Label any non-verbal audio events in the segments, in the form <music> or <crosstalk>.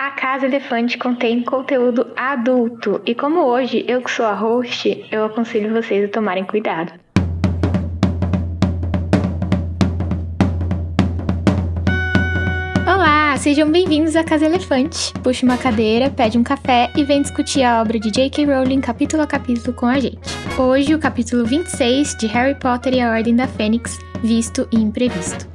A Casa Elefante contém conteúdo adulto e como hoje eu que sou a host, eu aconselho vocês a tomarem cuidado. Olá, sejam bem-vindos à Casa Elefante. Puxe uma cadeira, pede um café e vem discutir a obra de J.K. Rowling capítulo a capítulo com a gente. Hoje, o capítulo 26 de Harry Potter e a Ordem da Fênix, visto e imprevisto.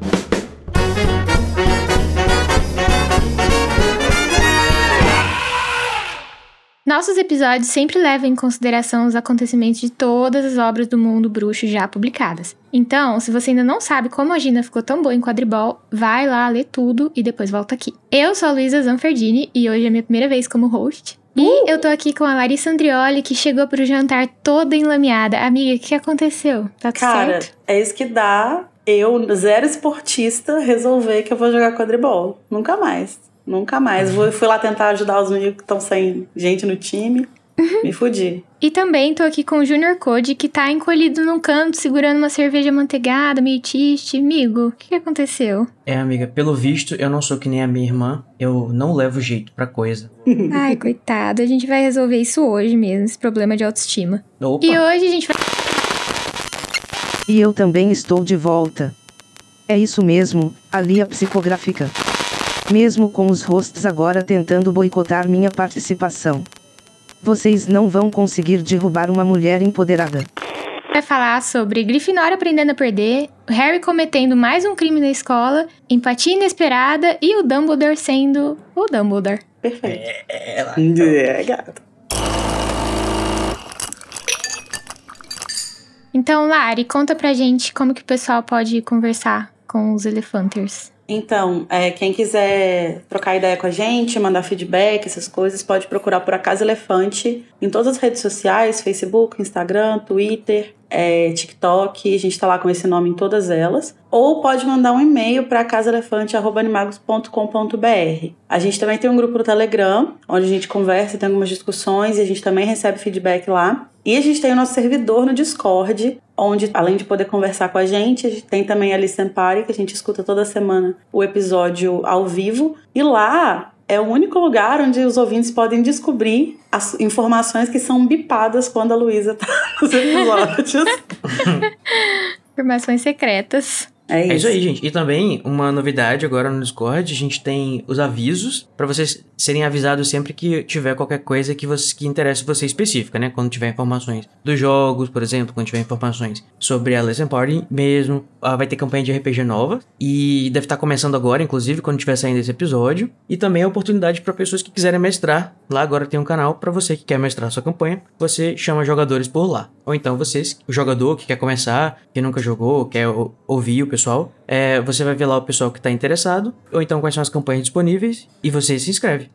Nossos episódios sempre levam em consideração os acontecimentos de todas as obras do mundo bruxo já publicadas. Então, se você ainda não sabe como a Gina ficou tão boa em quadribol, vai lá ler tudo e depois volta aqui. Eu sou a Luísa Zanferdini e hoje é minha primeira vez como host. E uh! eu tô aqui com a Larissa Andrioli, que chegou pro jantar toda enlameada. Amiga, o que aconteceu? Tá tudo Cara, certo? é isso que dá eu, zero esportista, resolver que eu vou jogar quadribol. Nunca mais. Nunca mais. Vou, fui lá tentar ajudar os meninos que estão sem gente no time. Me fudi. E também tô aqui com o Junior Code, que tá encolhido num canto, segurando uma cerveja manteigada, meio triste. Amigo, o que, que aconteceu? É, amiga, pelo visto, eu não sou que nem a minha irmã. Eu não levo jeito pra coisa. <laughs> Ai, coitado. A gente vai resolver isso hoje mesmo, esse problema de autoestima. Opa! E hoje a gente vai. E eu também estou de volta. É isso mesmo, ali a psicográfica. Mesmo com os hosts agora tentando boicotar minha participação. Vocês não vão conseguir derrubar uma mulher empoderada. vai falar sobre Grifinória aprendendo a perder, Harry cometendo mais um crime na escola, empatia inesperada e o Dumbledore sendo o Dumbledore. Perfeito. É, ela- É, gato. Então, Lari, conta pra gente como que o pessoal pode conversar com os Elefanters. Então, é, quem quiser trocar ideia com a gente, mandar feedback, essas coisas, pode procurar por A Casa Elefante em todas as redes sociais, Facebook, Instagram, Twitter, é, TikTok, a gente tá lá com esse nome em todas elas. Ou pode mandar um e-mail para casaelefante.animagos.com.br. A gente também tem um grupo no Telegram, onde a gente conversa, tem algumas discussões e a gente também recebe feedback lá. E a gente tem o nosso servidor no Discord, onde, além de poder conversar com a gente, tem também a Listen Party, que a gente escuta toda semana o episódio ao vivo. E lá é o único lugar onde os ouvintes podem descobrir as informações que são bipadas quando a Luísa tá <laughs> nos episódios. <laughs> Informações secretas. É isso. É isso aí, gente. E também, uma novidade agora no Discord, a gente tem os avisos pra vocês serem avisados sempre que tiver qualquer coisa que, você, que interesse você específica, né? Quando tiver informações dos jogos, por exemplo, quando tiver informações sobre a Lesson Party mesmo. Ah, vai ter campanha de RPG nova e deve estar começando agora, inclusive, quando tiver saindo esse episódio. E também a oportunidade pra pessoas que quiserem mestrar. Lá agora tem um canal pra você que quer mestrar sua campanha. Você chama jogadores por lá. Ou então vocês, o jogador que quer começar, que nunca jogou, quer ouvir o pessoal, é, você vai ver lá o pessoal que tá interessado, ou então quais são as campanhas disponíveis, e você se inscreve.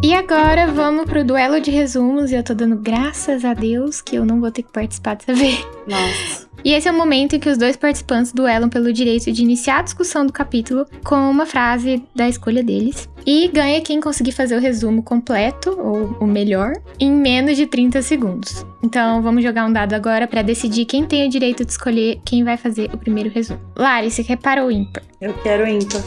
E agora vamos pro duelo de resumos e eu tô dando graças a Deus que eu não vou ter que participar dessa <laughs> vez. Nossa. E esse é o momento em que os dois participantes duelam pelo direito de iniciar a discussão do capítulo com uma frase da escolha deles. E ganha quem conseguir fazer o resumo completo, ou o melhor, em menos de 30 segundos. Então vamos jogar um dado agora pra decidir quem tem o direito de escolher quem vai fazer o primeiro resumo. Lari, você quer para ou ímpar? Eu quero ímpar.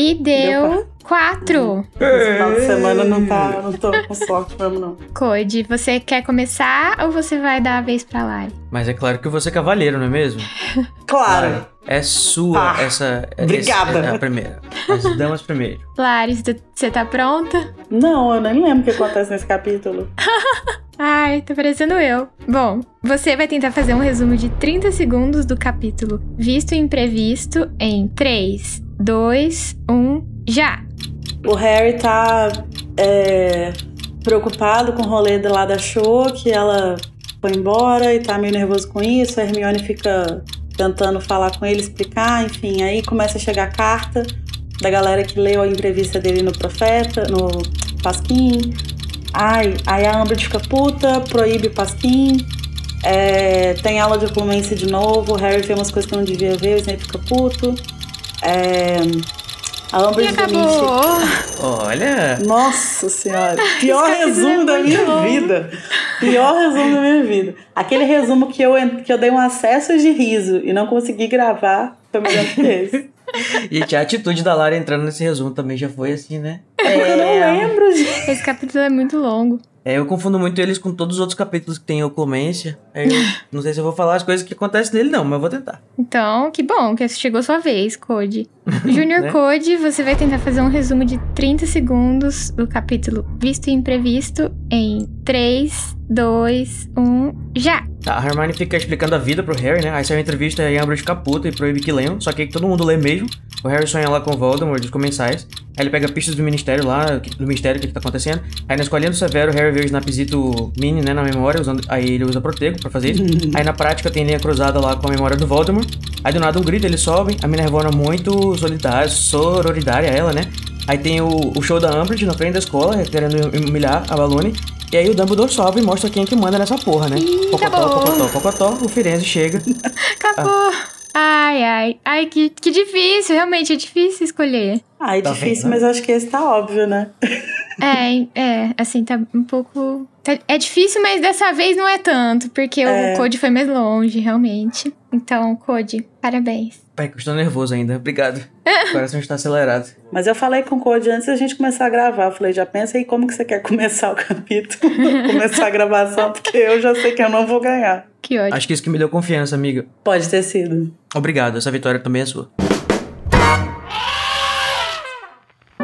E deu Deu 4! Esse final de semana não tá. Não tô com sorte mesmo, não. Code, você quer começar ou você vai dar a vez pra Lari? Mas é claro que você é cavaleiro, não é mesmo? Claro. É sua Ah, essa. obrigada. esse- é a primeira. As damas primeiro. <laughs> Lari, você tá pronta? Não, eu nem lembro o que acontece nesse capítulo. <laughs> Ai, tá parecendo eu. Bom, você vai tentar fazer um resumo de 30 segundos do capítulo Visto e Imprevisto em 3, 2, 1, já! O Harry tá é, preocupado com o rolê lá da Show, que ela foi embora e tá meio nervoso com isso. A Hermione fica tentando falar com ele, explicar, enfim. Aí começa a chegar a carta da galera que leu a entrevista dele no Profeta, no Pasquim. Ai, aí a Umbridge fica puta, proíbe o Pasquim. É, tem aula de oculência de novo, o Harry vê umas coisas que não devia ver, o Snape fica puto. É, a E acabou! Olha! nossa senhora. <laughs> Pior resumo é da minha bom. vida. Pior resumo da minha vida. Aquele resumo que eu, que eu dei um acesso de riso e não consegui gravar foi melhor que esse. <laughs> Gente, a atitude da Lara entrando nesse resumo também já foi assim, né? Eu não lembro, gente. Esse capítulo é muito longo. É, eu confundo muito eles com todos os outros capítulos que tem oclumência. Aí eu <laughs> não sei se eu vou falar as coisas que acontecem nele, não, mas eu vou tentar. Então, que bom que chegou sua vez, Code. <laughs> Junior Né? Code, você vai tentar fazer um resumo de 30 segundos do capítulo Visto e Imprevisto em 3, 2, 1, já! Tá, a Hermione fica explicando a vida pro Harry, né? Aí sai uma entrevista e a Umbridge fica puta e proíbe que leiam, só que todo mundo lê mesmo. O Harry sonha lá com o Voldemort, os comensais. Aí ele pega pistas do Ministério lá, do mistério, o que, que tá acontecendo. Aí na escolinha do Severo, o Harry vê o Snapzito Mini, né, na memória, usando, aí ele usa Protego pra fazer isso. <laughs> aí na prática tem linha cruzada lá com a memória do Voldemort. Aí do nada um grito, eles sobem. A Minervona muito solidária, sororidária ela, né? Aí tem o, o show da Umbridge na frente da escola, querendo humilhar a Balone. E aí o Dumbledore sobe e mostra quem é que manda nessa porra, né? Ih, Pocotó, acabou. pocotó, pocotó, o Firenze chega. <laughs> Acabou! Ai, ai. Ai, que, que difícil. Realmente é difícil escolher. Ah, é Tá difícil, vendo? mas acho que esse tá óbvio, né? <laughs> É, é, assim, tá um pouco. tá- é difícil, mas dessa vez não é tanto, porque É. o Code foi mais longe, realmente. Então, Code, parabéns. Pai, que eu estou nervoso ainda. Obrigado. <laughs> O coração está acelerado. Mas eu falei com o Code antes da gente começar a gravar. Eu falei, já pensa aí como que você quer <laughs> começar o capítulo, começar a gravação, porque eu já sei que eu não vou ganhar. Que ódio. Acho que isso que me deu confiança, amiga. Pode ter sido. Obrigado, essa vitória também é sua.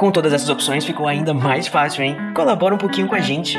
Com todas essas opções ficou ainda mais fácil, hein? Colabora um pouquinho com a gente.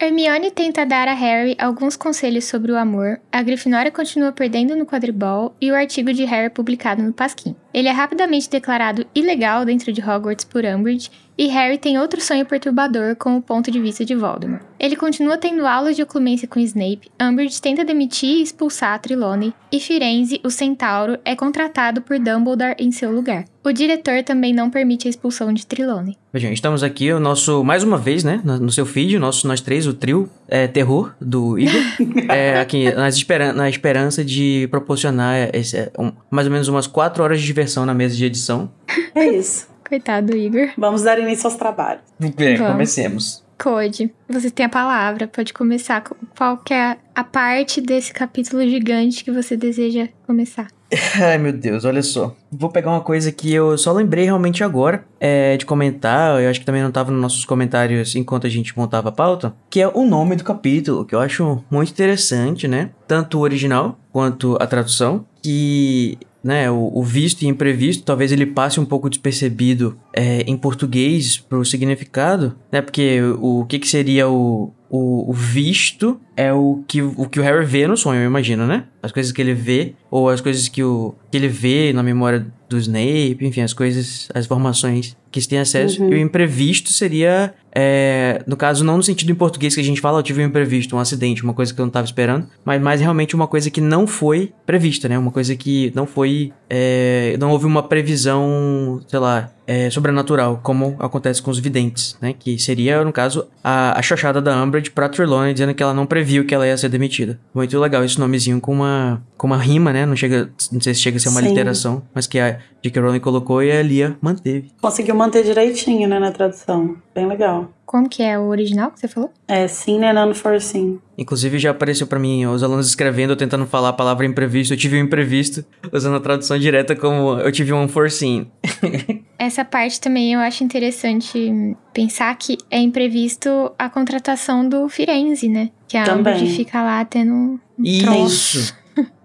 Hermione tenta dar a Harry alguns conselhos sobre o amor, a Grifinória continua perdendo no quadribol e o artigo de Harry é publicado no Pasquim. Ele é rapidamente declarado ilegal dentro de Hogwarts por Umbridge e Harry tem outro sonho perturbador com o ponto de vista de Voldemort. Ele continua tendo aulas de oclumência com Snape, Umbridge tenta demitir e expulsar a Trelawney e Firenze, o centauro, é contratado por Dumbledore em seu lugar. O diretor também não permite a expulsão de Trelawney. Vejam, estamos aqui, o nosso, mais uma vez, né, no, no seu feed, o nosso, nós três, o trio é, terror do Igor, <laughs> é, aqui nas esperan na esperança de proporcionar esse, é, um- mais ou menos umas quatro horas de diversão na mesa de edição. É isso. Coitado do Igor. Vamos dar início aos trabalhos. É, Vamos. comecemos. Code, você tem a palavra, pode começar. Qual que é a parte desse capítulo gigante que você deseja começar? <laughs> Ai, meu Deus, olha só. Vou pegar uma coisa que eu só lembrei realmente agora é, de comentar. Eu acho que também não tava nos nossos comentários enquanto a gente montava a pauta. Que é o nome do capítulo, que eu acho muito interessante, né? Tanto o original quanto a tradução. Que, né, o, o visto e imprevisto, talvez ele passe um pouco despercebido é, em português pro significado, né? Porque o, o que que seria o, o, o visto é o que, o que o Harry vê no sonho, eu imagino, né? As coisas que ele vê, ou as coisas que, o, que ele vê na memória do Snape, enfim, as coisas, as informações que se tem acesso. Uhum. E o imprevisto seria, é, no caso, não no sentido em português que a gente fala, eu tive um imprevisto, um acidente, uma coisa que eu não tava esperando, mas mais realmente uma coisa que não foi prevista, né? Uma coisa que não foi, é, não houve uma previsão, sei lá, é, sobrenatural, como acontece com os videntes, né? Que seria, no caso, a, a chochada da Umbridge pra Trelawney, dizendo que ela não previu que ela ia ser demitida. Muito legal esse nomezinho com uma, com uma rima, né? Não, chega, não sei se chega a ser uma Sim. literação, mas que a J.K. Rowling colocou e a Lia manteve. Conseguiu manter direitinho, né, na tradução. Bem legal. Como que é o original que você falou? É sim, né, none for sim. Inclusive já apareceu pra mim os alunos escrevendo, tentando falar a palavra imprevisto. Eu tive um imprevisto, usando a tradução direta como eu tive um unforeseen. <laughs> Essa parte também eu acho interessante pensar que é imprevisto a contratação do Firenze, né? Que a Também. Umbridge fica lá tendo um. Isso!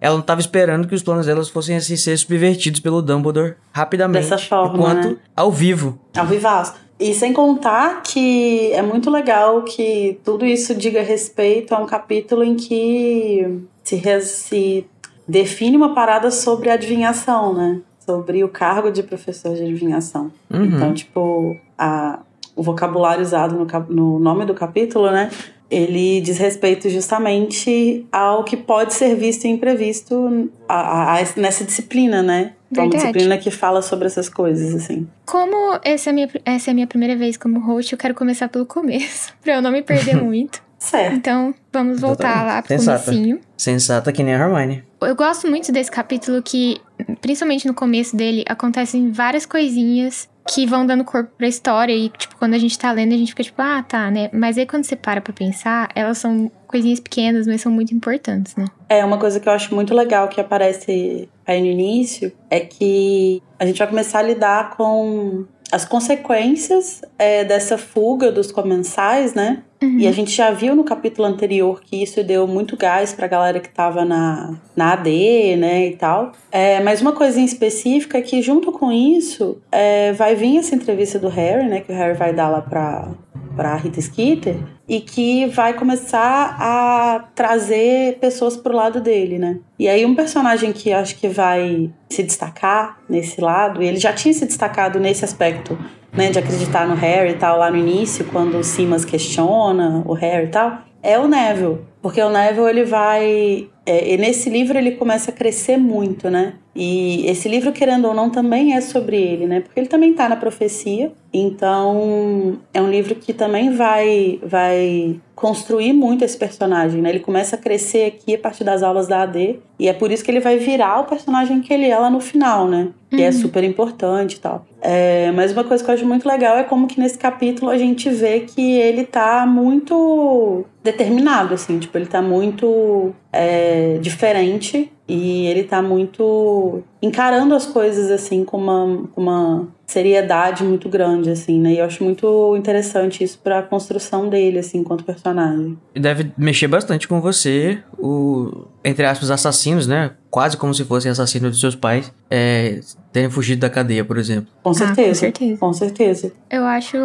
Ela não tava esperando que os planos delas fossem assim ser subvertidos pelo Dumbledore rapidamente. Dessa forma, Enquanto né? ao vivo. Ao vivaço. E sem contar que é muito legal que tudo isso diga respeito a um capítulo em que se, se define uma parada sobre adivinhação, né? Sobre o cargo de professor de adivinhação. Uhum. Então, tipo, a, o vocabulário usado no, no nome do capítulo, né? Ele diz respeito justamente ao que pode ser visto e imprevisto a, a, a, nessa disciplina, né? É uma disciplina que fala sobre essas coisas, assim. Como essa é, a minha, essa é a minha primeira vez como host, eu quero começar pelo começo, <laughs> pra eu não me perder <laughs> muito. Certo. Então, vamos voltar Exatamente. lá pro Sensata. comecinho. Sensata que nem a Hermione. Eu gosto muito desse capítulo que, principalmente no começo dele, acontecem várias coisinhas que vão dando corpo pra história e, tipo, quando a gente tá lendo, a gente fica tipo, ah, tá, né? Mas aí quando você para pra pensar, elas são coisinhas pequenas, mas são muito importantes, né? É, uma coisa que eu acho muito legal que aparece aí no início é que a gente vai começar a lidar com as consequências é, dessa fuga dos comensais, né? Uhum. E a gente já viu no capítulo anterior que isso deu muito gás pra galera que tava na, na AD, né, e tal. É, mas uma coisa em específica é que junto com isso é, vai vir essa entrevista do Harry, né, que o Harry vai dar lá pra, pra Rita Skeeter, e que vai começar a trazer pessoas pro lado dele, né? E aí um personagem que acho que vai se destacar nesse lado, e ele já tinha se destacado nesse aspecto, né, de acreditar no Harry e tal lá no início, quando o Simas questiona o Harry e tal, é o Neville, porque o Neville ele vai é, e nesse livro ele começa a crescer muito, né? E esse livro, querendo ou não, também é sobre ele, né? Porque ele também está na profecia. Então, é um livro que também vai vai construir muito esse personagem, né? Ele começa a crescer aqui a partir das aulas da AD. E é por isso que ele vai virar o personagem que ele é lá no final, né? Que é uhum. é super importante e tal. É, mas uma coisa que eu acho muito legal é como que nesse capítulo a gente vê que ele tá muito determinado, assim. Tipo, ele tá muito é, diferente. E ele tá muito encarando as coisas assim com uma, com uma seriedade muito grande assim, né? E eu acho muito interessante isso para a construção dele assim enquanto personagem. E deve mexer bastante com você, o entre aspas assassinos, né? Quase como se fossem assassinos de seus pais, é, terem fugido da cadeia, por exemplo. Com certeza, ah, com certeza. Com certeza. Eu acho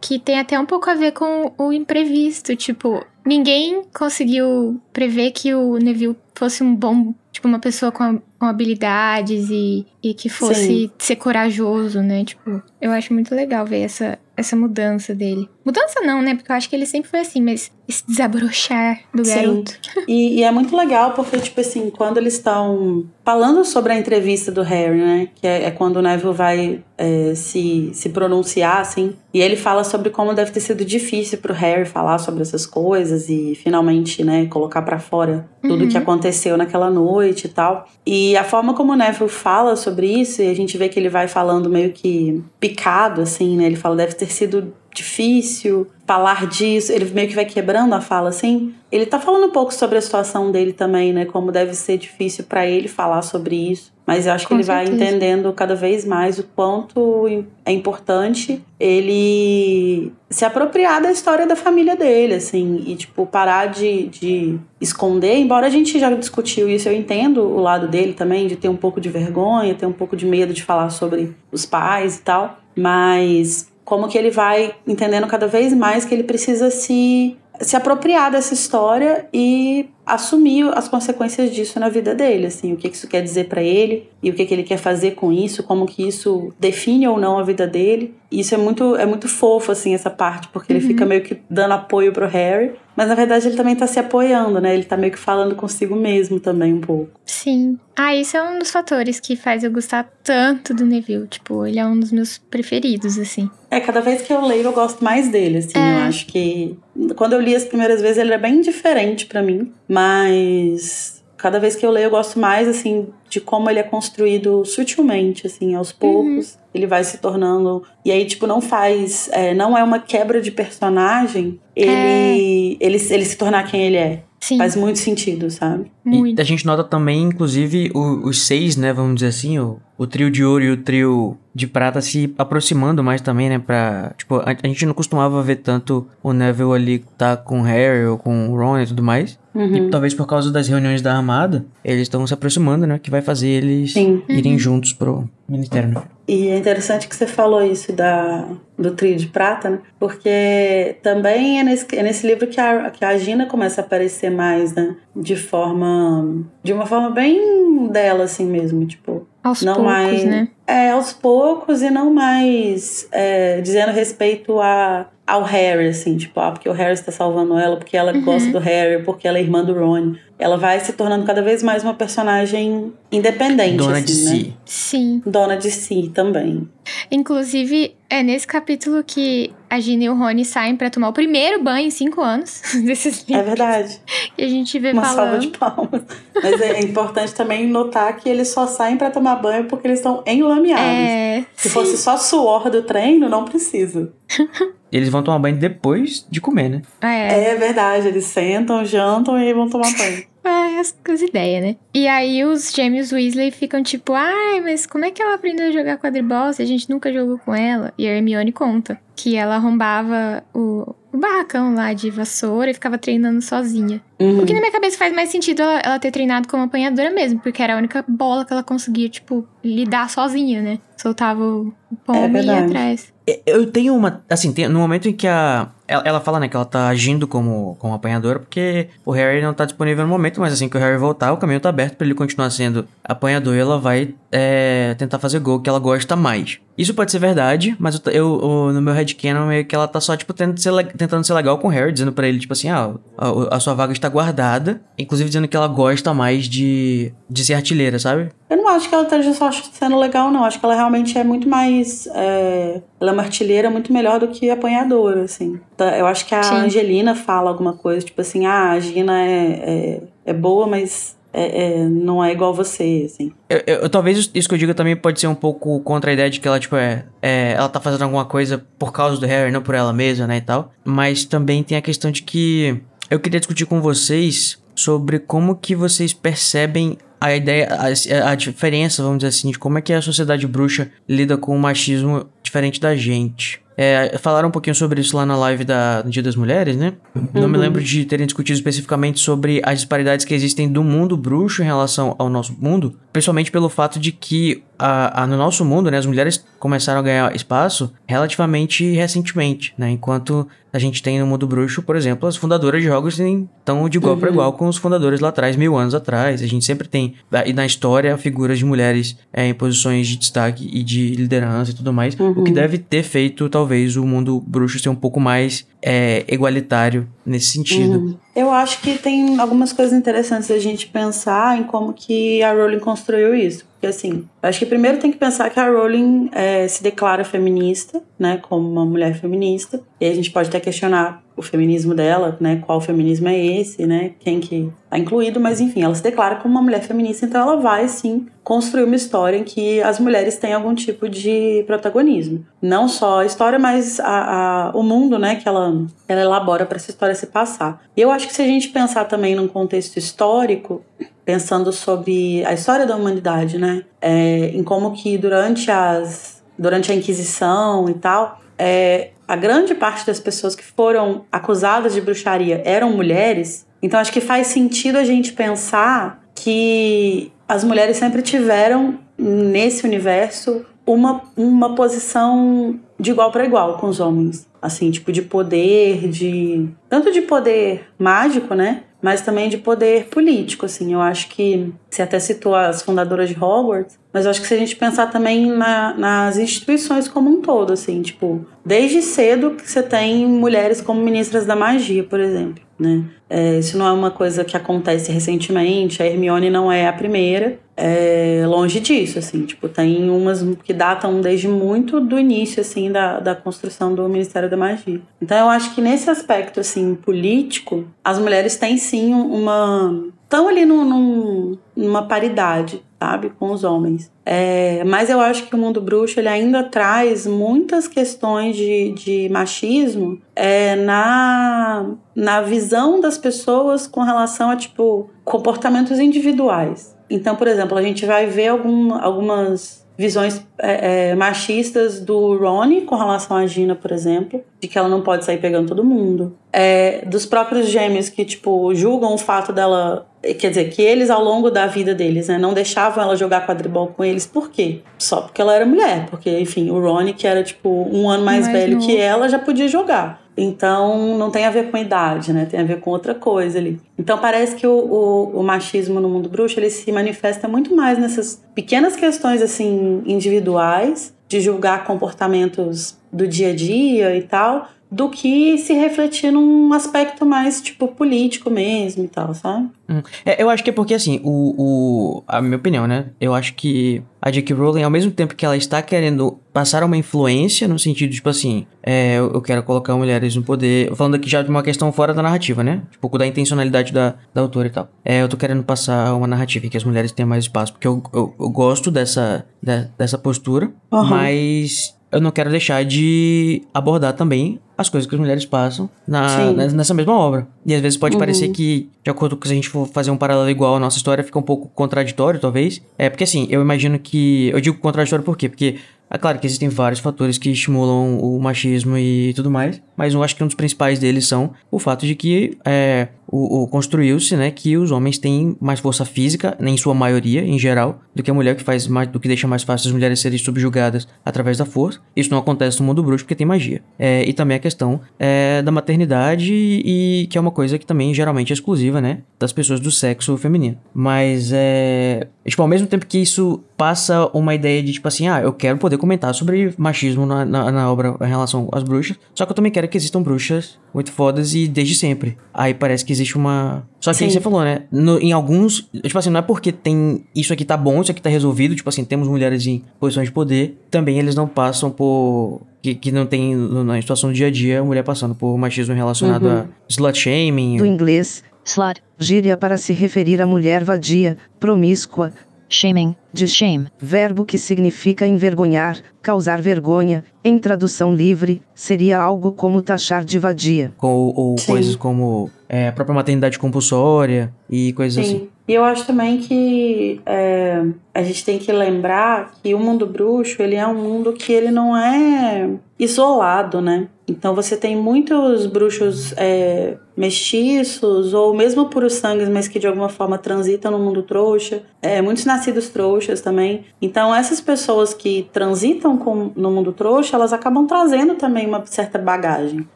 que tem até um pouco a ver com o imprevisto, tipo, ninguém conseguiu prever que o Neville fosse um bom, tipo, uma pessoa com, com habilidades e, e que fosse Sim. ser corajoso, né? Tipo, eu acho muito legal ver essa, essa mudança dele. Mudança não, né? Porque eu acho que ele sempre foi assim, mas esse desabrochar do Sim. garoto. E, e, é muito legal porque, tipo assim, quando eles estão falando sobre a entrevista do Harry, né? Que é, é quando o Neville vai é, se, se pronunciar, assim. E ele fala sobre como deve ter sido difícil pro Harry falar sobre essas coisas e finalmente, né, colocar para fora tudo o uhum. que aconteceu naquela noite e tal. E a forma como o Neville fala sobre isso, e a gente vê que ele vai falando meio que picado, assim, né? Ele fala, deve ter sido difícil falar disso. Ele meio que vai quebrando a fala, assim. Ele tá falando um pouco sobre a situação dele também, né? Como deve ser difícil para ele falar sobre isso. Mas eu acho que ele certeza. vai entendendo cada vez mais o quanto é importante ele se apropriar da história da família dele, assim, e, tipo, parar de, de esconder. Embora a gente já discutiu isso, eu entendo o lado dele também, de ter um pouco de vergonha, ter um pouco de medo de falar sobre os pais e tal. Mas como que ele vai entendendo cada vez mais que ele precisa se se apropriar dessa história e assumir as consequências disso na vida dele, assim, o que isso quer dizer para ele e o que, que ele quer fazer com isso, como que isso define ou não a vida dele. E isso é muito é muito fofo assim essa parte, porque uhum. ele fica meio que dando apoio pro Harry, mas na verdade ele também tá se apoiando, né? Ele tá meio que falando consigo mesmo também um pouco. Sim. Ah, isso é um dos fatores que faz eu gostar tanto do Neville, tipo, ele é um dos meus preferidos assim. É, cada vez que eu leio eu gosto mais dele, assim, é. eu acho que quando eu li as primeiras vezes ele é bem diferente para mim, mas cada vez que eu leio eu gosto mais assim de como ele é construído sutilmente assim aos poucos uhum. ele vai se tornando e aí tipo não faz é, não é uma quebra de personagem ele, é. ele ele se tornar quem ele é Sim. Faz muito sentido, sabe? Muito. E a gente nota também, inclusive, o, os seis, né? Vamos dizer assim, o, o trio de ouro e o trio de prata se aproximando mais também, né? Pra. Tipo, a, a gente não costumava ver tanto o Neville ali tá com o Harry ou com o Ron e tudo mais. Uhum. E talvez por causa das reuniões da Armada, eles estão se aproximando, né? Que vai fazer eles Sim. irem uhum. juntos pro Ministério, né? E é interessante que você falou isso da, do trio de prata, né? Porque também é nesse, é nesse livro que a, que a Gina começa a aparecer mais, né? De forma. De uma forma bem dela, assim mesmo. Tipo, aos não poucos, mais, né? É, aos poucos e não mais é, dizendo respeito a ao Harry, assim, tipo, ah, porque o Harry está salvando ela, porque ela uhum. gosta do Harry, porque ela é irmã do Ron. Ela vai se tornando cada vez mais uma personagem independente. Dona assim, de né? si. Sim. Dona de si também. Inclusive, é nesse capítulo que a Gina e o Rony saem para tomar o primeiro banho em cinco anos <laughs> desses livros. É verdade. Que a gente vê Uma falando. salva de palmas. Mas é importante também notar que eles só saem para tomar banho porque eles estão enlameados. É, Se sim. fosse só suor do treino, não precisa. <laughs> Eles vão tomar banho depois de comer, né? É, É verdade, eles sentam, jantam e vão tomar banho. <laughs> é as, as ideias, né? E aí os gêmeos Weasley ficam tipo, ai, mas como é que ela aprendeu a jogar quadribol se a gente nunca jogou com ela? E a Hermione conta que ela arrombava o, o barracão lá de vassoura e ficava treinando sozinha. Uhum. O que na minha cabeça faz mais sentido ela, ela ter treinado como apanhadora mesmo, porque era a única bola que ela conseguia, tipo, lidar sozinha, né? Soltava o o pombo e ia atrás. Eu tenho uma. Assim, tem, no momento em que a. Ela, ela fala, né, que ela tá agindo como, como apanhadora, porque o Harry não tá disponível no momento, mas assim que o Harry voltar, o caminho tá aberto pra ele continuar sendo apanhador e ela vai é, tentar fazer gol que ela gosta mais. Isso pode ser verdade, mas eu, eu- eu- no meu headcanon meio que ela tá só, tipo, tentando ser, tentando ser legal com o Harry, dizendo pra ele, tipo assim, ah, a, a sua vaga está guardada, inclusive dizendo que ela gosta mais de, de ser artilheira, sabe? Eu não acho que ela esteja só sendo legal, não. Acho que ela realmente é muito mais. é, Ela é uma artilheira muito melhor do que apanhadora, assim. Tá, Eu acho que a Sim. Angelina fala alguma coisa, tipo assim, ah, a Gina é, é, é boa, mas é- é, não é igual você, assim. Eu, eu- talvez isso- que eu digo também pode ser um pouco contra a ideia de que ela, tipo, é, é. Ela tá fazendo alguma coisa por causa do Harry, não por ela mesma, né, e tal. Mas também tem a questão de que eu queria discutir com vocês sobre como que vocês percebem a ideia, a, a diferença, vamos dizer assim, de como é que a sociedade bruxa lida com o machismo diferente da gente. É, falaram um pouquinho sobre isso lá na live da, do Dia das Mulheres, né? Não me lembro de terem discutido especificamente sobre as disparidades que existem do mundo bruxo em relação ao nosso mundo, principalmente pelo fato de que a, a- no nosso mundo, né, as mulheres começaram a ganhar espaço relativamente recentemente, né? Enquanto a gente tem no mundo bruxo, por exemplo, as fundadoras de Hogwarts estão de igual para igual com os fundadores lá atrás, mil anos atrás. A gente sempre tem, e na história, figuras de mulheres é, em posições de destaque e de liderança e tudo mais, o que deve ter feito, talvez, o mundo bruxo ser um pouco mais é, igualitário nesse sentido. Uhum. Eu acho que tem algumas coisas interessantes a gente pensar em como que a Rowling construiu isso. Porque assim, acho que primeiro tem que pensar que a Rowling é, se declara feminista, né, como uma mulher feminista. E a gente pode até questionar o feminismo dela, né, qual feminismo é esse, né, quem que tá incluído, mas enfim, ela se declara como uma mulher feminista, então ela vai sim construir uma história em que as mulheres têm algum tipo de protagonismo. Não só a história, mas a, a- o mundo, né, que ela, ela elabora para essa história se passar. E eu acho que se a gente pensar também num contexto histórico, pensando sobre a história da humanidade, né, é, em como que durante as durante a Inquisição e tal, é, a grande parte das pessoas que foram acusadas de bruxaria eram mulheres. Então acho que faz sentido a gente pensar que as mulheres sempre tiveram nesse universo uma, uma posição de igual para igual com os homens. Assim, tipo, de poder, de. Tanto de poder mágico, né? Mas também de poder político, assim. Eu acho que. Você até citou as fundadoras de Hogwarts, mas eu acho que se a gente pensar também na- nas instituições como um todo, assim, tipo, desde cedo que você tem mulheres como ministras da magia, por exemplo, né? É, isso não é uma coisa que acontece recentemente, a Hermione não é a primeira, é longe disso, assim, tipo, tem umas que datam desde muito do início, assim, da, da construção do Ministério da Magia. Então eu acho que nesse aspecto, assim, político, as mulheres têm sim uma... estão ali num, num- numa paridade, sabe, com os homens. É, mas eu acho que o mundo bruxo ele ainda traz muitas questões de, de machismo é, na, na visão das pessoas com relação a tipo comportamentos individuais. Então, por exemplo, a gente vai ver algum, algumas visões é, é, machistas do Ronnie com relação à Gina, por exemplo, de que ela não pode sair pegando todo mundo. É, dos próprios gêmeos que, tipo, julgam o fato dela. Quer dizer, que eles ao longo da vida deles, né, não deixavam ela jogar quadribol com eles. Por quê? Só porque ela era mulher. Porque, enfim, o Ronnie, que era, tipo, um ano mais, Mais velho novo. que ela, já podia jogar. Então, não tem a ver com idade, né? Tem a ver com outra coisa ali. Então, parece que o, o, o machismo no mundo bruxo, ele se manifesta muito mais nessas pequenas questões, assim, individuais, de julgar comportamentos do dia a dia e tal, do que se refletir num aspecto mais, tipo, político mesmo e tal, sabe? Hum. É, eu acho que é porque, assim, o, o, a minha opinião, né? Eu acho que a J.K. Rowling, ao mesmo tempo que ela está querendo passar uma influência, no sentido, tipo assim, é, eu quero colocar mulheres no poder, falando aqui já de uma questão fora da narrativa, né? Um pouco da intencionalidade da, da autora e tal. É, eu tô querendo passar uma narrativa em que as mulheres tenham mais espaço, porque eu, eu, eu gosto dessa, de, dessa postura, uhum. mas eu não quero deixar de abordar também as coisas que as mulheres passam na, nessa mesma obra. E às vezes pode uhum. parecer que, de acordo com se a gente for fazer um paralelo igual à nossa história, fica um pouco contraditório, talvez. É porque assim, eu imagino que. Eu digo contraditório por quê? Porque é claro que existem vários fatores que estimulam o machismo e tudo mais, mas eu acho que um dos principais deles são o fato de que é, o, o construiu-se, né, que os homens têm mais força física, em sua maioria, em geral, do que a mulher, que faz mais, do que deixa mais fácil as mulheres serem subjugadas através da força. Isso não acontece no mundo bruxo porque tem magia. É, e também a questão é, da maternidade e que é uma coisa que também geralmente é exclusiva, né, das pessoas do sexo feminino. Mas é, tipo, ao mesmo tempo que isso passa uma ideia de tipo assim, ah, eu quero poder comentar sobre machismo na, na, na obra em relação às bruxas, só que eu também quero que existam bruxas muito fodas e desde sempre. Aí parece que existe uma. Só que aí você falou, né? No, em alguns. Tipo assim, não é porque tem. Isso aqui tá bom, isso aqui tá resolvido. Tipo assim, temos mulheres em posições de poder. Também eles não passam por. Que, que não tem na situação do dia a dia mulher passando por machismo relacionado uhum. a slut shaming. Do inglês, slut, gíria para se referir a mulher vadia, promíscua, Shaming, de shame. Verbo que significa envergonhar, causar vergonha, em tradução livre, seria algo como taxar de vadia. Ou, ou coisas como é, a própria maternidade compulsória e coisas Sim. assim. E eu acho também que é, a gente tem que lembrar que o mundo bruxo, ele é um mundo que ele não é isolado, né? Então você tem muitos bruxos é, mestiços ou mesmo puros sangues, mas que de alguma forma transitam no mundo trouxa. É, muitos nascidos trouxas também. Então essas pessoas que transitam com, no mundo trouxa, elas acabam trazendo também uma certa bagagem,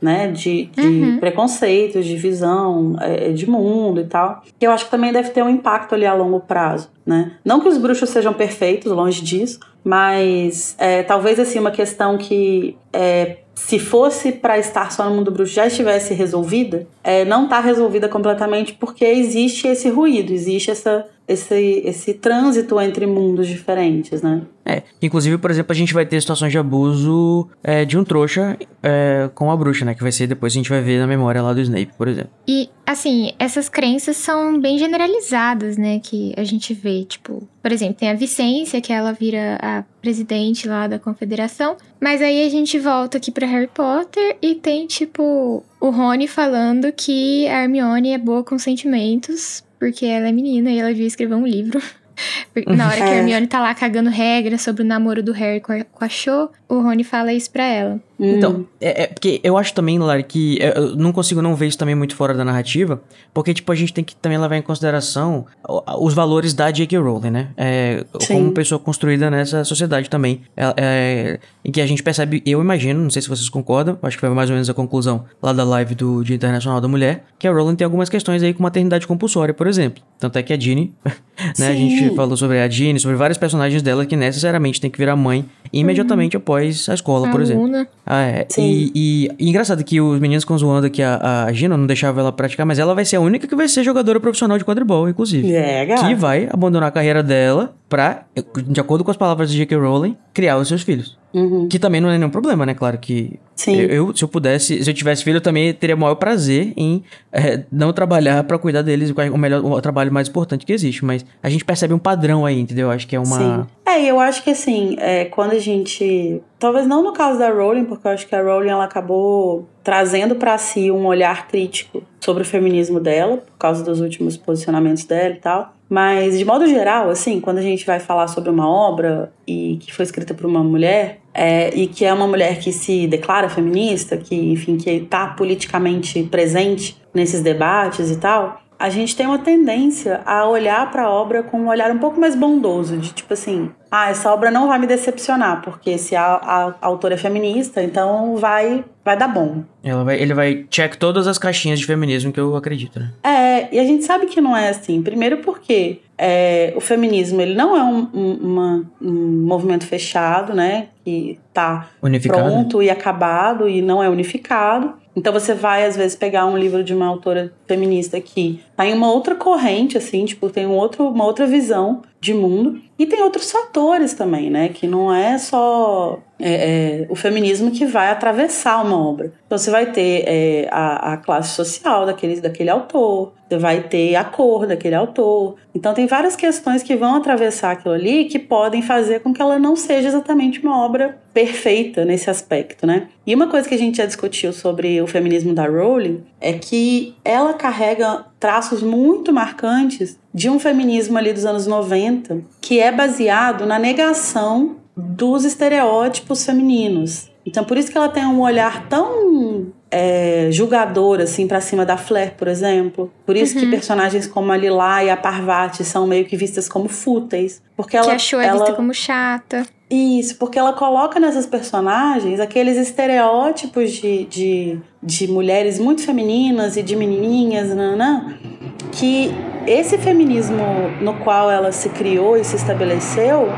né? De, de uhum. preconceitos, de visão, é, de mundo e tal. Que eu acho que também deve ter um impacto ali a longo prazo, né? Não que os bruxos sejam perfeitos, longe disso, mas é, talvez assim uma questão que é, se fosse para estar só no mundo bruxo já estivesse resolvida, é, não está resolvida completamente porque existe esse ruído, existe essa, esse, esse trânsito entre mundos diferentes, né? É, inclusive, por exemplo, a gente vai ter situações de abuso é, de um trouxa é, com a bruxa, né? Que vai ser depois a gente vai ver na memória lá do Snape, por exemplo. E, assim, essas crenças são bem generalizadas, né? Que a gente vê, tipo, por exemplo, tem a Vicência, que ela vira a presidente lá da confederação. Mas aí a gente volta aqui para Harry Potter e tem, tipo, o Rony falando que a Hermione é boa com sentimentos, porque ela é menina e ela devia escrever um livro. <laughs> Na hora que a é. Hermione tá lá cagando regra sobre o namoro do Harry com a, com a Cho, o Rony fala isso pra ela. Então, hum. é, é, porque eu acho também, Lari, que eu não consigo não ver isso também muito fora da narrativa, porque, tipo, a gente tem que também levar em consideração os valores da J.K. Rowling, né? É, como pessoa construída nessa sociedade também, é, é, em que a gente percebe, eu imagino, não sei se vocês concordam, acho que foi mais ou menos a conclusão lá da live do Dia Internacional da Mulher, que a Rowling tem algumas questões aí com maternidade compulsória, por exemplo. Tanto é que a Ginny, <laughs> né, a gente falou sobre a Ginny, sobre vários personagens dela que necessariamente tem que virar mãe imediatamente uhum. após a escola, a por exemplo. Ah, é. E, e, e, engraçado que os meninos ficam zoando que a, a Gina não deixava ela praticar, mas ela vai ser a única que vai ser jogadora profissional de quadribol, inclusive. É. Que vai abandonar a carreira dela pra, de acordo com as palavras de J.K. Rowling, criar os seus filhos. Uhum. Que também não é nenhum problema, né? Claro que Sim. Eu, se eu pudesse, se eu tivesse filho, eu também teria o maior prazer em é, não trabalhar para cuidar deles, o melhor, o trabalho mais importante que existe. Mas a gente percebe um padrão aí, entendeu? Acho que é uma. Sim. É, eu acho que assim, é, quando a gente. Talvez não no caso da Rowling, porque eu acho que a Rowling ela acabou trazendo para si um olhar crítico sobre o feminismo dela, por causa dos últimos posicionamentos dela e tal. Mas, de modo geral, assim, quando a gente vai falar sobre uma obra e que foi escrita por uma mulher, é, e que é uma mulher que se declara feminista, que, enfim, que está politicamente presente nesses debates e tal, a gente tem uma tendência a olhar para a obra com um olhar um pouco mais bondoso, de tipo assim, ah, essa obra não vai me decepcionar, porque se a, a, a autora é feminista, então vai vai dar bom. Vai, ele vai check todas as caixinhas de feminismo que eu acredito, né? É, e a gente sabe que não é assim. Primeiro porque é, o feminismo ele não é um, um, uma, um movimento fechado, né? Que tá Unificado. pronto e acabado e não é unificado. Então você vai, às vezes, pegar um livro de uma autora feminista que tá em uma outra corrente, assim, tipo, tem um outro, uma outra visão de mundo. E tem outros fatores também, né? Que não é só é, é, o feminismo que vai atravessar uma obra. Então você vai ter é, a, a, classe social daquele, daquele autor, você vai ter a cor daquele autor. Então tem várias questões que vão atravessar aquilo ali que podem fazer com que ela não seja exatamente uma obra perfeita nesse aspecto, né? E uma coisa que a gente já discutiu sobre o feminismo da Rowling é que ela carrega traços muito marcantes de um feminismo ali dos anos 90 que é baseado na negação dos estereótipos femininos. Então, por isso que ela tem um olhar tão é, julgador, assim, para cima da Flair, por exemplo. Por isso uhum. que personagens como a Lila e a Parvati são meio que vistas como fúteis. Porque ela, que achou ela... é vista como chata. Isso, porque ela coloca nessas personagens aqueles estereótipos de, de, de mulheres muito femininas e de menininhas, nanã, que esse feminismo no qual ela se criou e se estabeleceu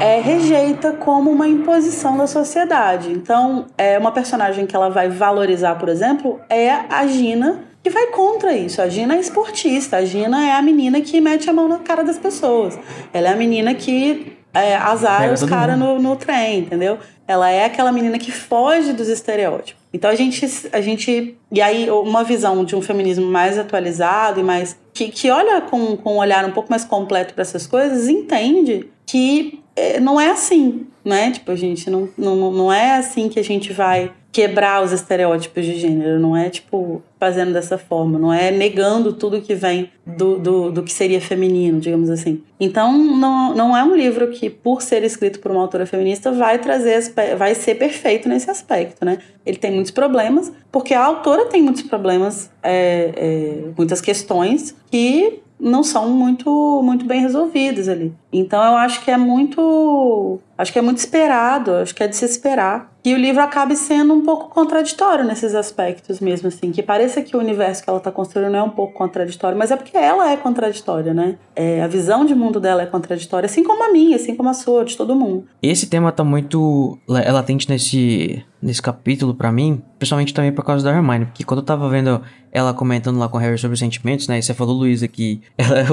é, rejeita como uma imposição da sociedade. Então, é uma personagem que ela vai valorizar, por exemplo, é a Gina, que vai contra isso. A Gina é esportista, a Gina é a menina que mete a mão na cara das pessoas. Ela é a menina que é, azar os caras no, no trem, entendeu? Ela é aquela menina que foge dos estereótipos. Então a gente, a gente. E aí, uma visão de um feminismo mais atualizado e mais. que, que olha com, com um olhar um pouco mais completo para essas coisas, entende que é, não é assim, né? Tipo, a gente não, não, não é assim que a gente vai quebrar os estereótipos de gênero, não é tipo fazendo dessa forma, não é negando tudo que vem do, do, do que seria feminino, digamos assim. Então, não, não é um livro que, por ser escrito por uma autora feminista, vai trazer, vai ser perfeito nesse aspecto, né? Ele tem muitos problemas, porque a autora tem muitos problemas, é, é, muitas questões que não são muito muito bem resolvidas ali. Então eu acho que é muito, acho que é muito esperado, acho que é de se esperar que o livro acabe sendo um pouco contraditório nesses aspectos mesmo assim, que pareça que o universo que ela está construindo é um pouco contraditório, mas é porque ela é contraditória, né? É, a visão de mundo dela é contraditória, assim como a minha, assim como a sua, de todo mundo. Esse tema tá muito latente nesse nesse capítulo para mim, principalmente também por causa da Hermione, porque quando eu tava vendo ela comentando lá com o Harry sobre os sentimentos, né? E você falou, Luísa, que <laughs> ela,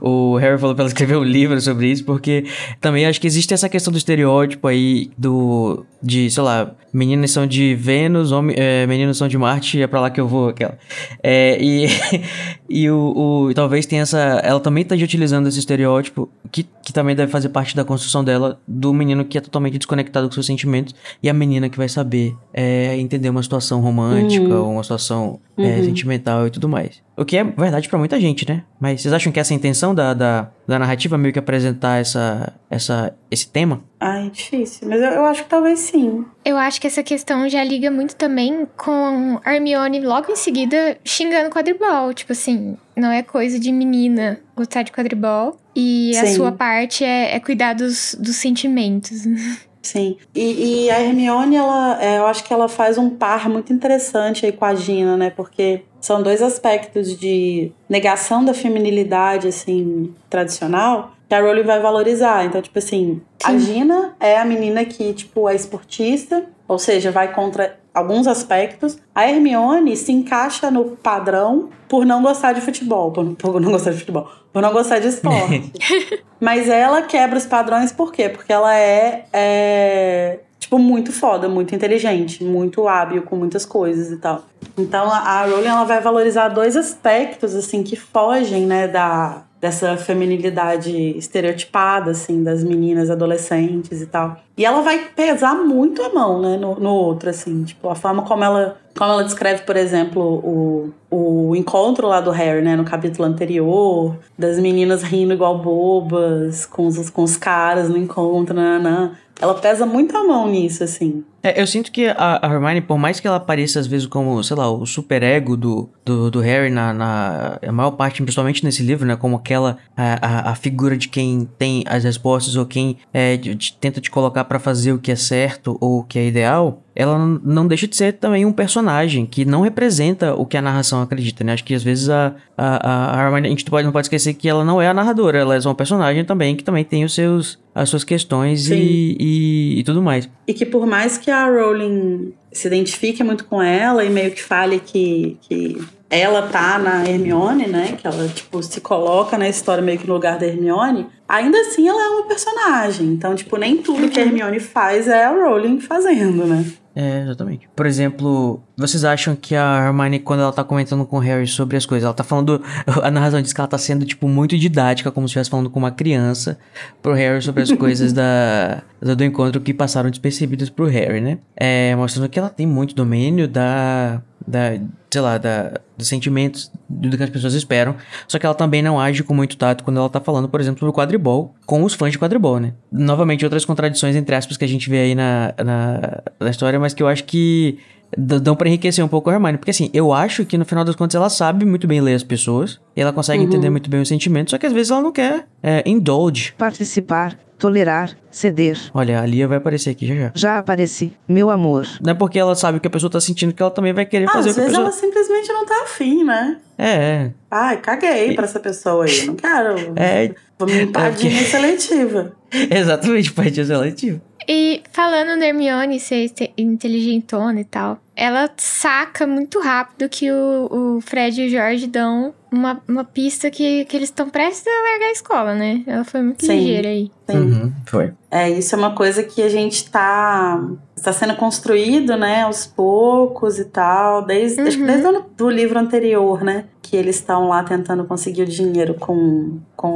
o, o Harry falou pra ela escrever um livro sobre isso, porque também acho que existe essa questão do estereótipo aí do. de, sei lá, meninas são de Vênus, homem, é, meninos são de Marte, é pra lá que eu vou, aquela. É, e <laughs> e o, o, talvez tenha essa. Ela também esteja utilizando esse estereótipo, que, que também deve fazer parte da construção dela, do menino que é totalmente desconectado com seus sentimentos, e a menina que vai saber é, entender uma situação romântica, uhum. uma situação é, uhum. sentimental e tudo mais. O que é verdade para muita gente, né? Mas vocês acham que essa é a intenção da, da, da, narrativa meio que apresentar essa, essa, esse tema? Ai, difícil. Mas eu, eu, acho que talvez sim. Eu acho que essa questão já liga muito também com Hermione logo em seguida xingando quadribol. Tipo assim, não é coisa de menina gostar de quadribol. E sim. a sua parte é, é cuidar dos, dos sentimentos. <laughs> Sim. E, e, a Hermione, ela, é, eu acho que ela faz um par muito interessante aí com a Gina, né? Porque são dois aspectos de negação da feminilidade, assim, tradicional, que a Rowling vai valorizar. Então, tipo assim, Sim. a Gina é a menina que, tipo, é esportista, ou seja, vai contra alguns aspectos. A Hermione se encaixa no padrão por não gostar de futebol, por, não gostar de futebol, por não gostar de esporte. <laughs> Mas ela quebra os padrões por quê? Porque ela é, é tipo, muito foda, muito inteligente, muito hábil com muitas coisas e tal. Então a Rowling ela vai valorizar dois aspectos assim que fogem, né, da dessa feminilidade estereotipada, assim, das meninas adolescentes e tal. E ela vai pesar muito a mão, né, no, no outro, assim, tipo, a forma como ela, como ela descreve, por exemplo, o, o encontro lá do Harry, né, no capítulo anterior, das meninas rindo igual bobas, com os, com os caras no encontro, nananã. Ela pesa muito a mão nisso, assim. É, eu sinto que a, a, Hermione, por mais que ela apareça às vezes como, sei lá, o super ego do, do, do Harry na, na a maior parte, principalmente nesse livro, né, como aquela a, a, a figura de quem tem as respostas ou quem é, de, de, tenta te colocar pra fazer o que é certo ou o que é ideal, ela não deixa de ser também um personagem que não representa o que a narração acredita, né? Acho que às vezes a, a, a Hermione, a gente pode, não pode esquecer que ela não é a narradora, ela é só um personagem também que também tem os seus, as suas questões e, e, e tudo mais. E que por mais que a Rowling se identifique muito com ela e meio que fale que, que ela tá na Hermione, né? Que ela, tipo, se coloca na história meio que no lugar da Hermione, ainda assim ela é uma personagem. Então, tipo, nem tudo que a Hermione faz é a Rowling fazendo, né? É, exatamente. Por exemplo, vocês acham que a Hermione, quando ela tá comentando com o Harry sobre as coisas, ela tá falando. <laughs> A narração diz que ela tá sendo, tipo, muito didática, como se estivesse falando com uma criança pro Harry sobre as coisas da, <laughs> do encontro que passaram despercebidas pro Harry, né? É, mostrando que ela tem muito domínio da. Da sei lá, da, dos sentimentos do que as pessoas esperam. Só que ela também não age com muito tato quando ela tá falando, por exemplo, sobre quadribol, com os fãs de quadribol, né? Novamente, outras contradições, entre aspas, que a gente vê aí na, na, na história, mas que eu acho que dão pra enriquecer um pouco a Hermione. Porque assim, eu acho que no final das contas ela sabe muito bem ler as pessoas, e ela consegue entender muito bem os sentimentos, só que às vezes ela não quer é, indulge. Participar, tolerar, ceder. Olha, a Lia vai aparecer aqui já já. Já apareci, meu amor. Não é porque ela sabe o que a pessoa tá sentindo que ela também vai querer Ah, fazer às o que a vezes pessoa... ela simplesmente não tá afim, né? É, é. Ai, caguei pra essa pessoa aí. Não quero. É. Vou me empadinha seletiva. <laughs> Exatamente, parte seletiva. E falando na Hermione ser inteligentona e tal, ela saca muito rápido que o, o Fred e o Jorge dão uma, uma pista que, que eles estão prestes a largar a escola, né? Ela foi muito Sim. ligeira aí. Sim. Uhum, foi. É, isso é uma coisa que a gente tá. Está sendo construído, né, aos poucos e tal, desde, acho que Uhum. desde o do livro anterior, né? Que eles estão lá tentando conseguir o dinheiro com, com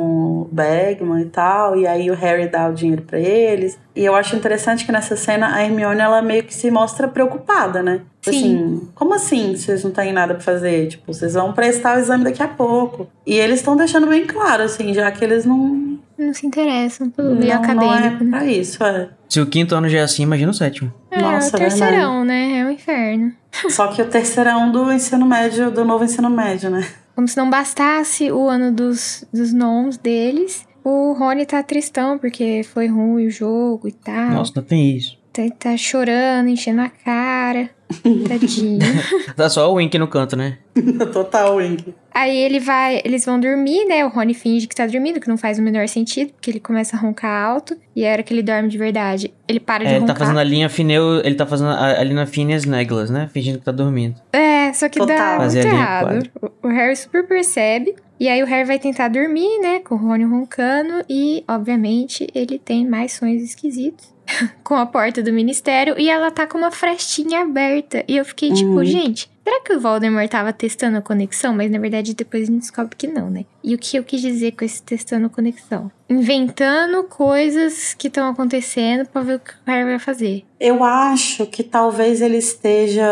o Bagman e tal, e aí o Harry dá o dinheiro pra eles. E eu acho interessante que nessa cena a Hermione, ela meio que se mostra preocupada, né? Sim. Assim, como assim vocês não têm nada pra fazer? Tipo, vocês vão prestar o exame daqui a pouco. E eles estão deixando bem claro, assim, já que eles não, Não se interessam pelo não, meio não é acadêmico. né? pra isso, é. Se o quinto ano já é assim, imagina o sétimo. É, Nossa, o terceirão, né? É um inferno. Só que o terceirão do ensino médio, do novo ensino médio, né? Como se não bastasse o ano dos, dos nomes deles, o Rony tá tristão porque foi ruim o jogo e tal. Nossa, não tem isso. Tá, tá chorando, enchendo a cara. <laughs> Tadinho. Tá só o Wink no canto, né? <laughs> Total, Wink. Aí ele vai, eles vão dormir, né? O Rony finge que tá dormindo, que não faz o menor sentido, porque ele começa a roncar alto. E a hora que ele dorme de verdade, ele para de É, ele roncar. tá fazendo a linha Fineu, ele tá fazendo a, a linha Phineas Neglas, né? Fingindo que tá dormindo. É, só que dá Total. muito Fazer a linha errado. O, o Harry super percebe. E aí o Harry vai tentar dormir, né? Com o Rony roncando. E, obviamente, ele tem mais sonhos esquisitos. Com a porta do ministério. E ela tá com uma frestinha aberta. E eu fiquei tipo, Uhum. gente, será que o Voldemort tava testando a conexão? Mas na verdade depois a gente descobre que não, né? E o que eu quis dizer com esse testando a conexão? Inventando coisas que estão acontecendo pra ver o que o Harry vai fazer. Eu acho que talvez ele esteja.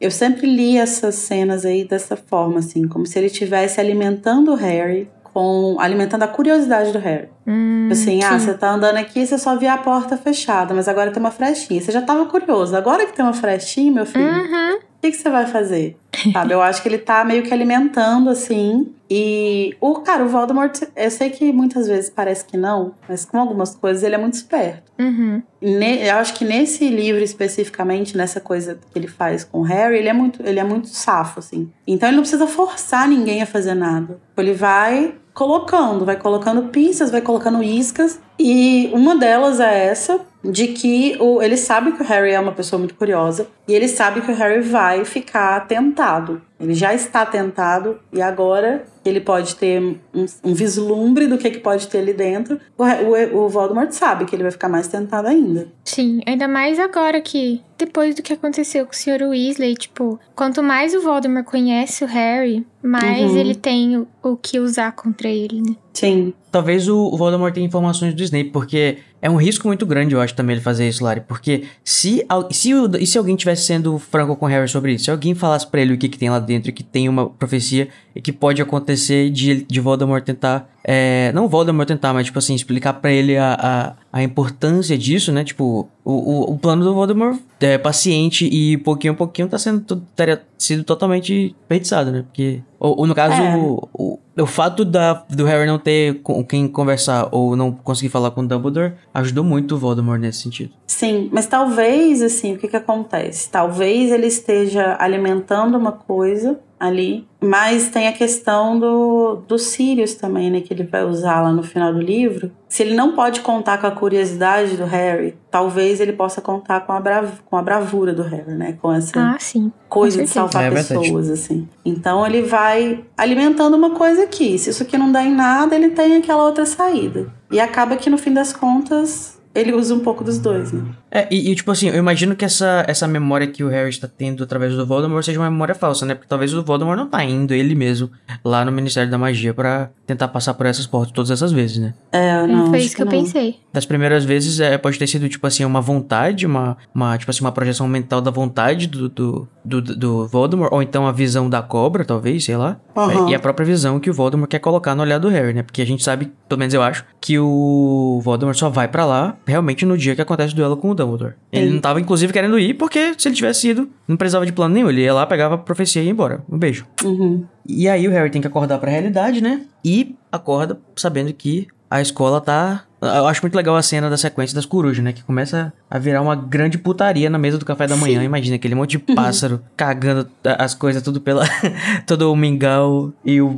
Eu sempre li essas cenas aí dessa forma, assim, como se ele estivesse alimentando o Harry com. alimentando a curiosidade do Harry. Hum, Assim, ah, sim. você tá andando aqui e você só via a porta fechada, mas agora tem uma frestinha. Você já tava curioso. Agora que tem uma frestinha, meu filho, o Uhum. que, que você vai fazer? Sabe, eu acho que ele tá meio que alimentando, assim. E o cara, o Voldemort, eu sei que muitas vezes parece que não, mas com algumas coisas ele é muito esperto. Uhum. Ne- eu acho que nesse livro especificamente, nessa coisa que ele faz com o Harry, ele é muito, ele é muito safo, assim. Então ele não precisa forçar ninguém a fazer nada. Ele vai colocando, vai colocando pistas, vai colocando iscas. E uma delas é essa, de que o, ele sabe que o Harry é uma pessoa muito curiosa. E ele sabe que o Harry vai ficar tentado. Ele já está tentado e agora ele pode ter um, um vislumbre do que, que pode ter ali dentro. O, o, o Voldemort sabe que ele vai ficar mais tentado ainda. Sim, ainda mais agora que, depois do que aconteceu com o Sr. Weasley, tipo, quanto mais o Voldemort conhece o Harry, mais Uhum. ele tem o, o que usar contra ele, né? Sim. Talvez o Voldemort tenha informações do Snape, porque é um risco muito grande, eu acho, também ele fazer isso, Lari. Porque se, se, e se alguém tivesse sendo franco com o Harry sobre isso, se alguém falasse pra ele o que, que tem lá dentro, e que tem uma profecia e que pode acontecer de, de Voldemort tentar. é, não Voldemort tentar, mas, tipo assim, explicar pra ele a, a, a importância disso, né? Tipo, o, o, o plano do Voldemort é paciente e pouquinho a pouquinho tá sendo, teria sido totalmente desperdiçado, né? Porque, ou, ou no caso, É. o- o- o fato da, do Harry não ter com quem conversar ou não conseguir falar com o Dumbledore ajudou muito o Voldemort nesse sentido. Sim, mas talvez, assim, o que que acontece? Talvez ele esteja alimentando uma coisa ali, mas tem a questão do, do Sirius também, né, que ele vai usar lá no final do livro. Se ele não pode contar com a curiosidade do Harry, talvez ele possa contar com a, brav com a bravura do Harry, né, com essa Ah, sim. coisa com de salvar É pessoas, assim. Então ele vai alimentando uma coisa aqui. Se isso aqui não dá em nada, ele tem aquela outra saída. E acaba que no fim das contas ele usa um pouco dos dois, né? É, e, e, tipo assim, eu imagino que essa, essa memória que o Harry está tendo através do Voldemort seja uma memória falsa, né? Porque talvez o Voldemort não tá indo ele mesmo lá no Ministério da Magia pra tentar passar por essas portas todas essas vezes, né? É, não, Foi acho isso que eu não. pensei. Das primeiras vezes é, pode ter sido, tipo assim, uma vontade, uma, uma, tipo assim, uma projeção mental da vontade do, do, do, do Voldemort, ou então a visão da cobra, talvez, sei lá. Aham. É, e a própria visão que o Voldemort quer colocar no olhar do Harry, né? Porque a gente sabe, pelo menos eu acho, que o Voldemort só vai pra lá realmente no dia que acontece o duelo com o Dumbledore. Ele Sim. não tava, inclusive, querendo ir, porque se ele tivesse ido, não precisava de plano nenhum. Ele ia lá, pegava a profecia e ia embora. Um beijo. Uhum. E aí o Harry tem que acordar pra realidade, né? E acorda sabendo que a escola tá. Eu acho muito legal a cena da sequência das corujas, né? Que começa a virar uma grande putaria na mesa do café da manhã. Imagina aquele monte de pássaro cagando as coisas tudo pela. <laughs> todo o mingau e o.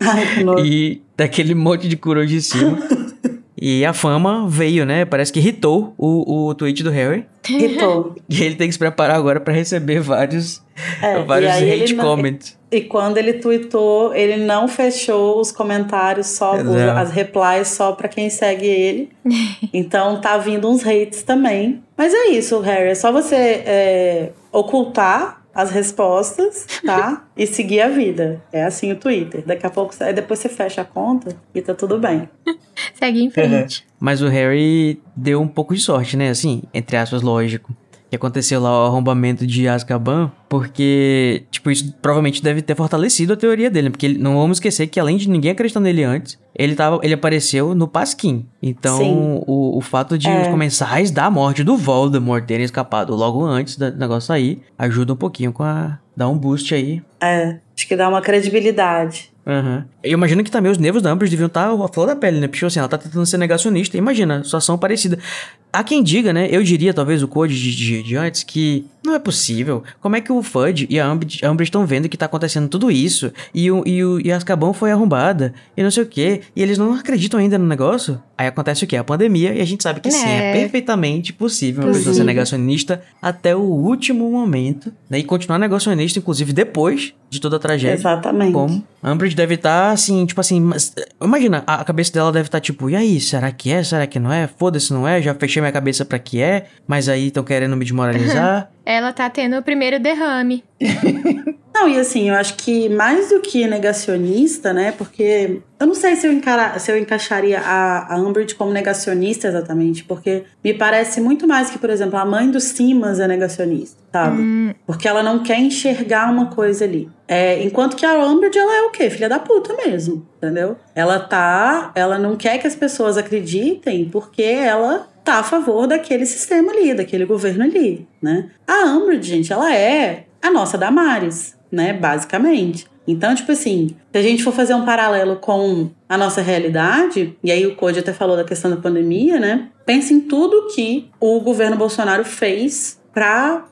Ai, e daquele monte de coruja em cima. <laughs> E a fama veio, né? Parece que irritou o, o tweet do Harry. Irritou. <laughs> E ele tem que se preparar agora pra receber vários, É, vários e hate não- comments. E quando ele tweetou, ele não fechou os comentários só, os- as replies só pra quem segue ele. <laughs> então tá vindo uns hates também. Mas é isso, Harry. É só você é, ocultar as respostas, tá? <laughs> e seguir a vida. É assim o Twitter. Daqui a pouco, aí depois você fecha a conta e tá tudo bem. Segue em frente. Mas o Harry deu um pouco de sorte, né? Assim, entre aspas, lógico. Que aconteceu lá o arrombamento de Azkaban, porque, tipo, isso provavelmente deve ter fortalecido a teoria dele, porque ele- não vamos esquecer que além de ninguém acreditar nele antes, ele, tava, ele apareceu no Pasquim. Então, o, o fato de É. os comensais da morte do Voldemort terem escapado logo antes do negócio sair, ajuda um pouquinho com a... dá um boost aí. É, acho que dá uma credibilidade. Aham. Eu imagino que também os nervos da Umbridge deviam estar a flor da pele, né? Porque, assim, ela tá tentando ser negacionista. Imagina, situação parecida. Há quem diga, né? Eu diria, talvez, o Code de, de, de antes, que não é possível. Como é que o Fudge e a Umbridge estão vendo que tá acontecendo tudo isso? E, o, e, o, e a Azkaban foi arrombada, e não sei o quê. E eles não acreditam ainda no negócio? Aí acontece o quê? A pandemia, e a gente sabe que sim, é É. perfeitamente possível uma pessoa ser negacionista até o último momento, né? E continuar negacionista, inclusive, depois de toda a tragédia. Exatamente. Como? A Umbridge deve estar assim, tipo assim, mas, imagina, a cabeça dela deve estar tipo, e aí, será que é? Será que não é? Foda-se, não é? Já fechei minha cabeça pra que é, mas aí estão querendo me desmoralizar. <laughs> Ela tá tendo o primeiro derrame. <laughs> Não, e assim, eu acho que mais do que negacionista, né? Porque eu não sei se eu, encara, se eu encaixaria a, a Umbridge como negacionista exatamente, porque me parece muito mais que, por exemplo, a mãe do Simas é negacionista, sabe? Porque ela não quer enxergar uma coisa ali. É, enquanto que a Umbridge, ela é o quê? Filha da puta mesmo, entendeu? Ela tá. Ela não quer que as pessoas acreditem porque ela tá a favor daquele sistema ali, daquele governo ali, né? A Umbridge, gente, ela é a nossa Damares, né? Basicamente. Então, tipo assim, se a gente for fazer um paralelo com a nossa realidade, e aí o Code até falou da questão da pandemia, né? Pense em tudo que o governo Bolsonaro fez para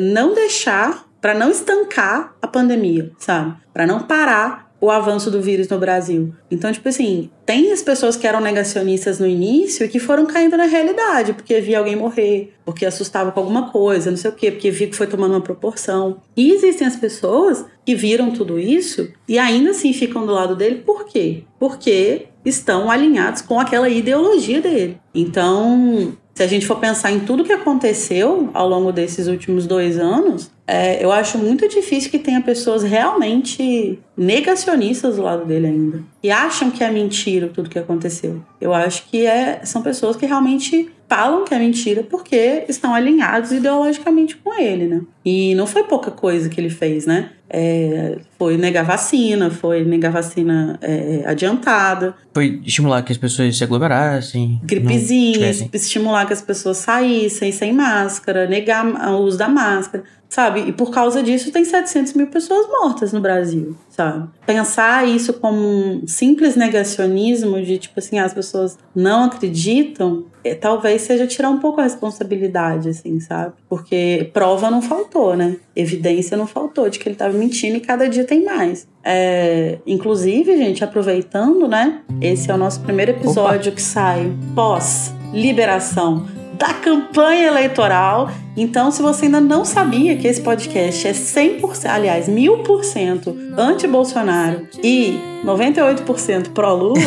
não deixar, para não estancar a pandemia, sabe? Para não parar o avanço do vírus no Brasil. Então, tipo assim, tem as pessoas que eram negacionistas no início e que foram caindo na realidade, porque via alguém morrer, porque assustava com alguma coisa, não sei o quê, porque via que foi tomando uma proporção. E existem as pessoas que viram tudo isso e ainda assim ficam do lado dele, por quê? Porque estão alinhados com aquela ideologia dele. Então, se a gente for pensar em tudo que aconteceu ao longo desses últimos dois anos, é, eu acho muito difícil que tenha pessoas realmente negacionistas do lado dele ainda. E acham que é mentira tudo que aconteceu. Eu acho que é, são pessoas que realmente falam que é mentira porque estão alinhados ideologicamente com ele, né? E não foi pouca coisa que ele fez, né? É, foi negar vacina, foi negar vacina é, adiantada, Foi estimular que as pessoas se aglomerassem. gripezinha, estimular que as pessoas saíssem sem máscara, negar o uso da máscara, sabe? E por causa disso tem 700 mil pessoas mortas no Brasil, sabe? Pensar isso como um simples negacionismo de tipo assim, as pessoas não acreditam, é, talvez seja tirar um pouco a responsabilidade, assim, sabe? Porque prova não faltou, né? Evidência não faltou de que ele estava mentindo e cada dia tem mais. É, inclusive, gente, aproveitando, né? Esse é o nosso primeiro episódio Opa. que sai pós liberação da campanha eleitoral. Então, se você ainda não sabia que esse podcast é 100%, aliás, 1000% anti-Bolsonaro e 98% pró-Lula,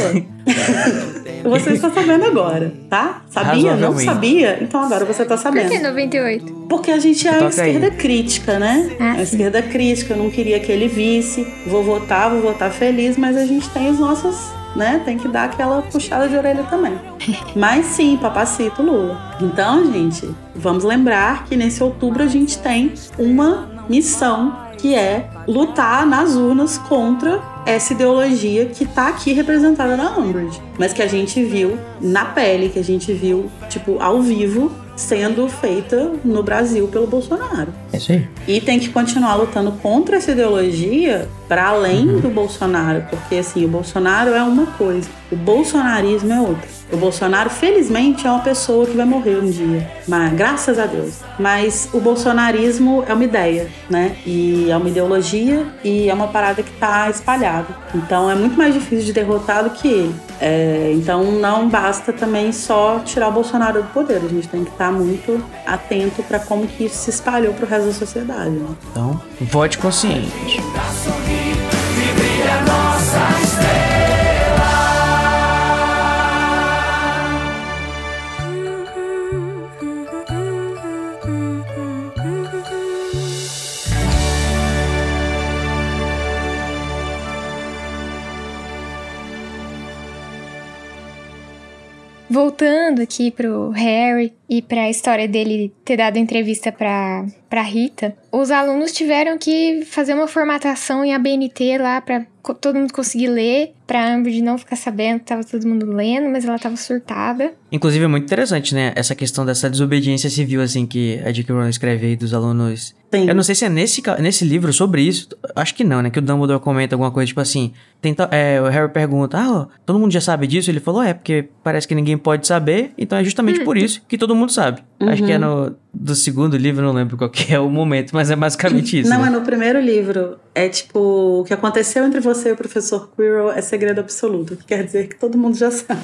<laughs> você está sabendo agora, tá? Sabia? Não sabia? Então agora você está sabendo. Por que 98? Porque a gente é a esquerda aí. crítica, né? Ah, a esquerda crítica, eu não queria que ele visse. Vou votar, vou votar feliz, mas a gente tem os nossos né? Tem que dar aquela puxada de orelha também. Mas sim, papacito Lula. Então, gente, vamos lembrar que nesse outubro a gente tem uma missão que é lutar nas urnas contra essa ideologia que tá aqui representada na Umbridge, mas que a gente viu na pele, que a gente viu, tipo, ao vivo sendo feita no Brasil pelo Bolsonaro. É isso aí. E tem que continuar lutando contra essa ideologia para além uhum. do Bolsonaro, porque assim, o Bolsonaro é uma coisa, o bolsonarismo é outra. O Bolsonaro, felizmente, é uma pessoa que vai morrer um dia, mas graças a Deus. Mas o bolsonarismo é uma ideia, né? E é uma ideologia e é uma parada que tá espalhada. Então é muito mais difícil de derrotar do que ele. É, então não basta também só tirar o Bolsonaro do poder. A gente tem que estar tá muito atento para como que isso se espalhou pro resto da sociedade. Né? Então, vote consciente. Voltando aqui pro Harry e pra história dele ter dado entrevista pra, pra Rita, os alunos tiveram que fazer uma formatação em ABNT lá pra todo mundo conseguir ler, pra Amber não ficar sabendo que tava todo mundo lendo, mas ela tava surtada. Inclusive é muito interessante, né? Essa questão dessa desobediência civil, assim, que a J.K. Rowling escreve aí dos alunos. Sim. Eu não sei se é nesse, nesse livro sobre isso. Acho que não, né? Que o Dumbledore comenta alguma coisa, tipo assim. Tenta, é, o Harry pergunta: Ah, todo mundo já sabe disso? Ele falou: É, porque parece que ninguém pode saber, então é justamente hum. por isso que todo mundo sabe. Uhum. Acho que é uhum. no do segundo livro, não lembro qual que é o momento, mas é basicamente isso. Não, né? é no primeiro livro. É tipo, o que aconteceu entre você e o professor Quirrell é segredo absoluto, que quer dizer que todo mundo já sabe.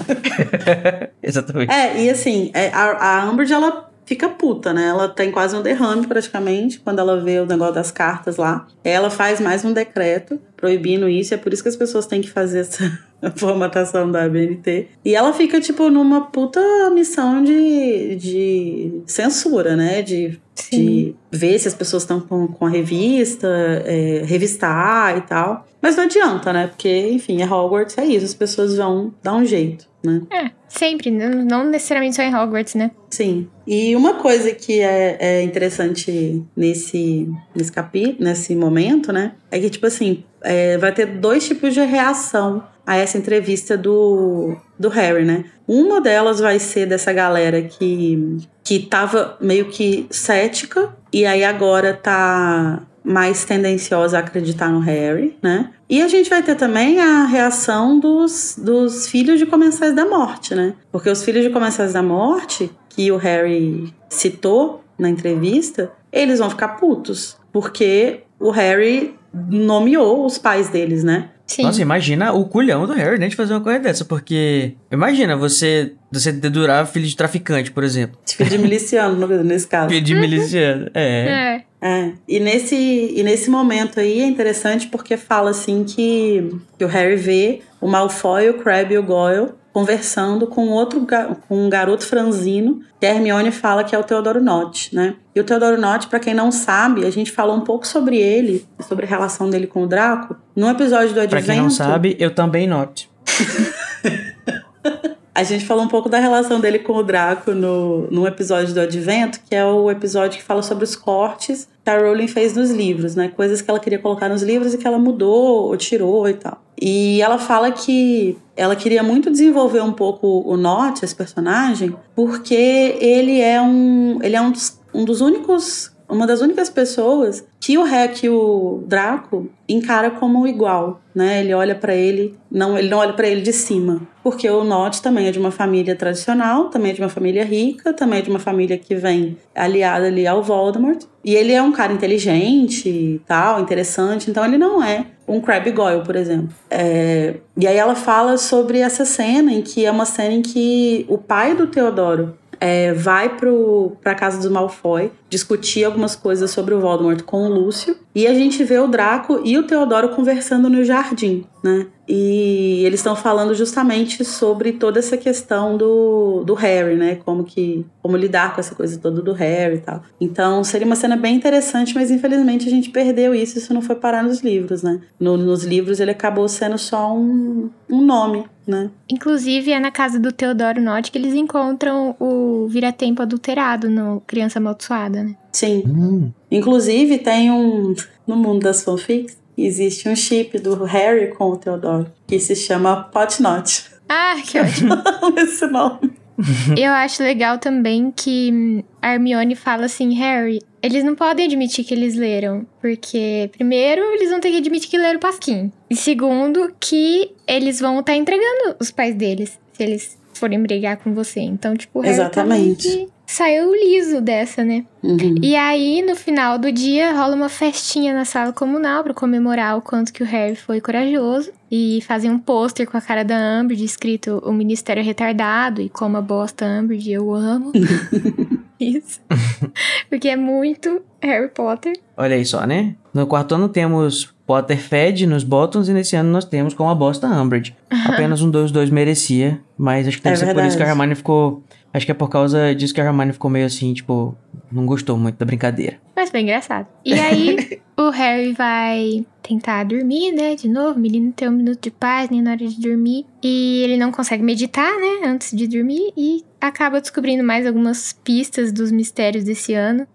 <laughs> Exatamente. É, e assim, é, a, a Umbridge, ela fica puta, né? Ela tem quase um derrame praticamente quando ela vê o negócio das cartas lá. Ela faz mais um decreto proibindo isso, e é por isso que as pessoas têm que fazer essa <laughs> formatação da BNT. E ela fica, tipo, numa puta missão de, de censura, né? De, de ver se as pessoas estão com, com a revista, é, revistar e tal. Mas não adianta, né? Porque, enfim, é Hogwarts, é isso, as pessoas vão dar um jeito, né? É, sempre, não necessariamente só em Hogwarts, né? Sim. E uma coisa que é, é interessante nesse, nesse capítulo, nesse momento, né? É que, tipo assim, é, vai ter dois tipos de reação a essa entrevista do, do Harry, né? Uma delas vai ser dessa galera que, que tava meio que cética e aí agora tá mais tendenciosa a acreditar no Harry, né? E a gente vai ter também a reação dos, dos filhos de Comensais da Morte, né? Porque os filhos de Comensais da Morte, que o Harry citou na entrevista, eles vão ficar putos. Porque o Harry nomeou os pais deles, né? Sim. Nossa, imagina o culhão do Harry, né, de fazer uma coisa dessa, porque imagina você você dedurar filho de traficante, por exemplo. Filho de miliciano, nesse caso. Filho de miliciano, é. é. É, e nesse, e nesse momento aí é interessante porque fala assim que, que o Harry vê o Malfoy, o Crabbe e o Goyle conversando com outro com um garoto franzino que a Hermione fala que é o Teodoro Nott, né? E o Teodoro Nott, para quem não sabe, a gente falou um pouco sobre ele, sobre a relação dele com o Draco, no episódio do Advento. Pra quem não sabe, eu também Nott. <laughs> A gente falou um pouco da relação dele com o Draco no, no episódio do Advento, que é o episódio que fala sobre os cortes que a Rowling fez nos livros, né? Coisas que ela queria colocar nos livros e que ela mudou ou tirou e tal. E ela fala que ela queria muito desenvolver um pouco o Nott, esse personagem, porque ele é um, ele é um dos, um dos únicos uma das únicas pessoas que o que o Draco encara como igual, né? Ele olha para ele, não, ele não olha para ele de cima, porque o Nott também é de uma família tradicional, também é de uma família rica, também é de uma família que vem aliada ali ao Voldemort, e ele é um cara inteligente tal, interessante, então ele não é um Crabbe Goyle, por exemplo. É... E aí ela fala sobre essa cena, em que é uma cena em que o pai do Teodoro é, vai para a casa dos Malfoy discutir algumas coisas sobre o Voldemort com o Lúcio e a gente vê o Draco e o Teodoro conversando no jardim, né? E eles estão falando justamente sobre toda essa questão do, do Harry, né? Como que como lidar com essa coisa toda do Harry e tal. Então seria uma cena bem interessante, mas infelizmente a gente perdeu isso, isso não foi parar nos livros, né? No, nos livros ele acabou sendo só um, um nome, né? Inclusive é na casa do Teodoro Nott que eles encontram o vira-tempo adulterado no Criança Amaldiçoada? Sim. Hum. Inclusive tem um no mundo das fanfics existe um chip do Harry com o Theodore que se chama Potnot. Ah, que ótimo. <laughs> Esse nome. <laughs> Eu acho legal também que a Hermione fala assim, Harry, eles não podem admitir que eles leram, porque primeiro eles vão ter que admitir que leram Pasquim. E segundo, que eles vão estar tá entregando os pais deles se eles forem brigar com você. Então, tipo, Harry Exatamente saiu liso dessa, né? Uhum. E aí, no final do dia, rola uma festinha na sala comunal para comemorar o quanto que o Harry foi corajoso. E fazem um pôster com a cara da Umbridge, escrito o Ministério Retardado e como a bosta Umbridge, eu amo. <laughs> Isso. <laughs> Porque é muito Harry Potter. Olha aí só, né? No quarto ano temos Potter Fed nos Bottoms e nesse ano nós temos com a bosta Umbridge. Apenas um dos dois merecia, mas acho que deve é ser verdade. por isso que a Hermione ficou Acho que é por causa disso que a Hermione ficou meio assim, tipo, não gostou muito da brincadeira. Mas foi engraçado. E aí, <laughs> o Harry vai tentar dormir, né? De novo, o menino tem um minuto de paz, nem na hora de dormir. E ele não consegue meditar, né? Antes de dormir. E acaba descobrindo mais algumas pistas dos mistérios desse ano.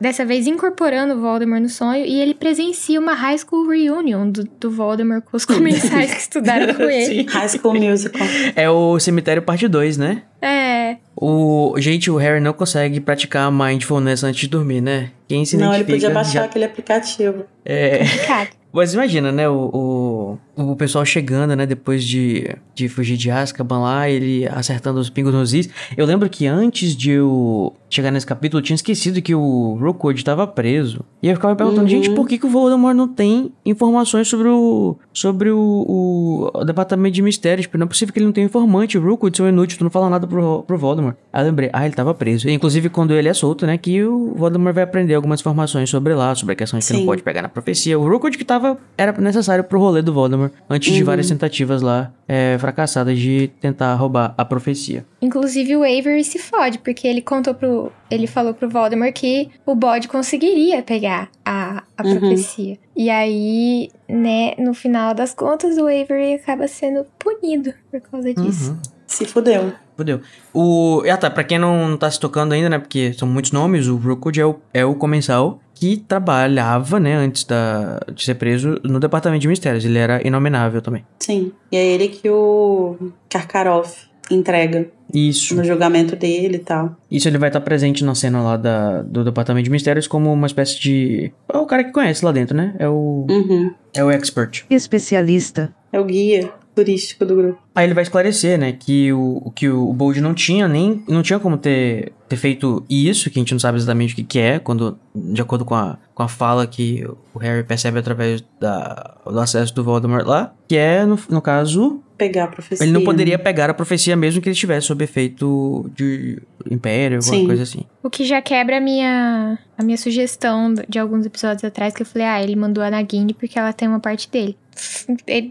Dessa vez incorporando o Voldemort no sonho. E ele presencia uma High School Reunion do, do Voldemort com os <laughs> comensais que estudaram com ele. High School Musical. É o Cemitério Parte 2, né? É. O, gente, o Harry não consegue praticar mindfulness antes de dormir, né? Quem se Não, ele podia baixar já... aquele aplicativo. É. <laughs> Mas imagina, né, o, o, o, pessoal chegando, né, depois de, de fugir de Azkaban lá, ele acertando os pingos nos is. Eu lembro que antes de eu chegar nesse capítulo, eu tinha esquecido que o Rookwood estava preso. E eu ficava me perguntando, uhum. gente, por que, que o Voldemort não tem informações sobre o sobre o, o, departamento de mistérios? Tipo, não é possível que ele não tenha informante. O Rookwood, seu inútil, tu não fala nada pro, pro Voldemort. Aí eu lembrei, ah, ele estava preso. E, inclusive, quando ele é solto, né, que o Voldemort vai aprender algumas informações sobre lá, sobre a questão de que não pode pegar na profecia. O Rookwood que tava, era necessário pro rolê do Voldemort, antes uhum. de várias tentativas lá é, fracassadas de tentar roubar a profecia. Inclusive, o Avery se fode, porque ele contou pro ele falou pro Voldemort que o bode conseguiria pegar a, a uhum. profecia. E aí, né, no final das contas, o Avery acaba sendo punido por causa disso. Uhum. Se fudeu. Fudeu. O. Ah, tá. Pra quem não tá se tocando ainda, né? Porque são muitos nomes, o Rookwood é o, é o comensal que trabalhava, né, antes da, de ser preso no departamento de mistérios. Ele era inominável também. Sim. E é ele que o Karkaroff entrega. Isso. No julgamento dele e tal. Isso ele vai estar presente na cena lá da, do Departamento de Mistérios como uma espécie de. É o cara que conhece lá dentro, né? É o. Uhum. É o expert. Especialista. É o guia turístico do grupo. Aí ele vai esclarecer, né, que o que o Bold não tinha nem não tinha como ter, ter feito isso, que a gente não sabe exatamente o que, que é, quando de acordo com a, com a fala que o Harry percebe através da, do acesso do Voldemort lá, que é no, no caso pegar a profecia. Ele não poderia pegar a profecia mesmo que ele estivesse sob efeito de império, alguma Sim. coisa assim. O que já quebra a minha, a minha sugestão de alguns episódios atrás, que eu falei, ah, ele mandou a Nagini porque ela tem uma parte dele.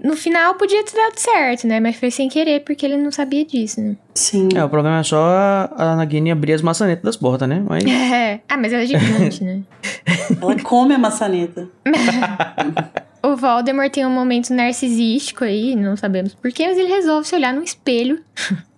No final podia ter dado certo, né? Mas foi sem querer, porque ele não sabia disso, né? Sim. É, o problema é só a Nagini abrir as maçanetas das portas, né? Mas... <laughs> É. Ah, mas ela é gigante, né? <laughs> ela come a maçaneta. <laughs> o Voldemort tem um momento narcisístico aí, não sabemos porquê, mas ele resolve se olhar no espelho.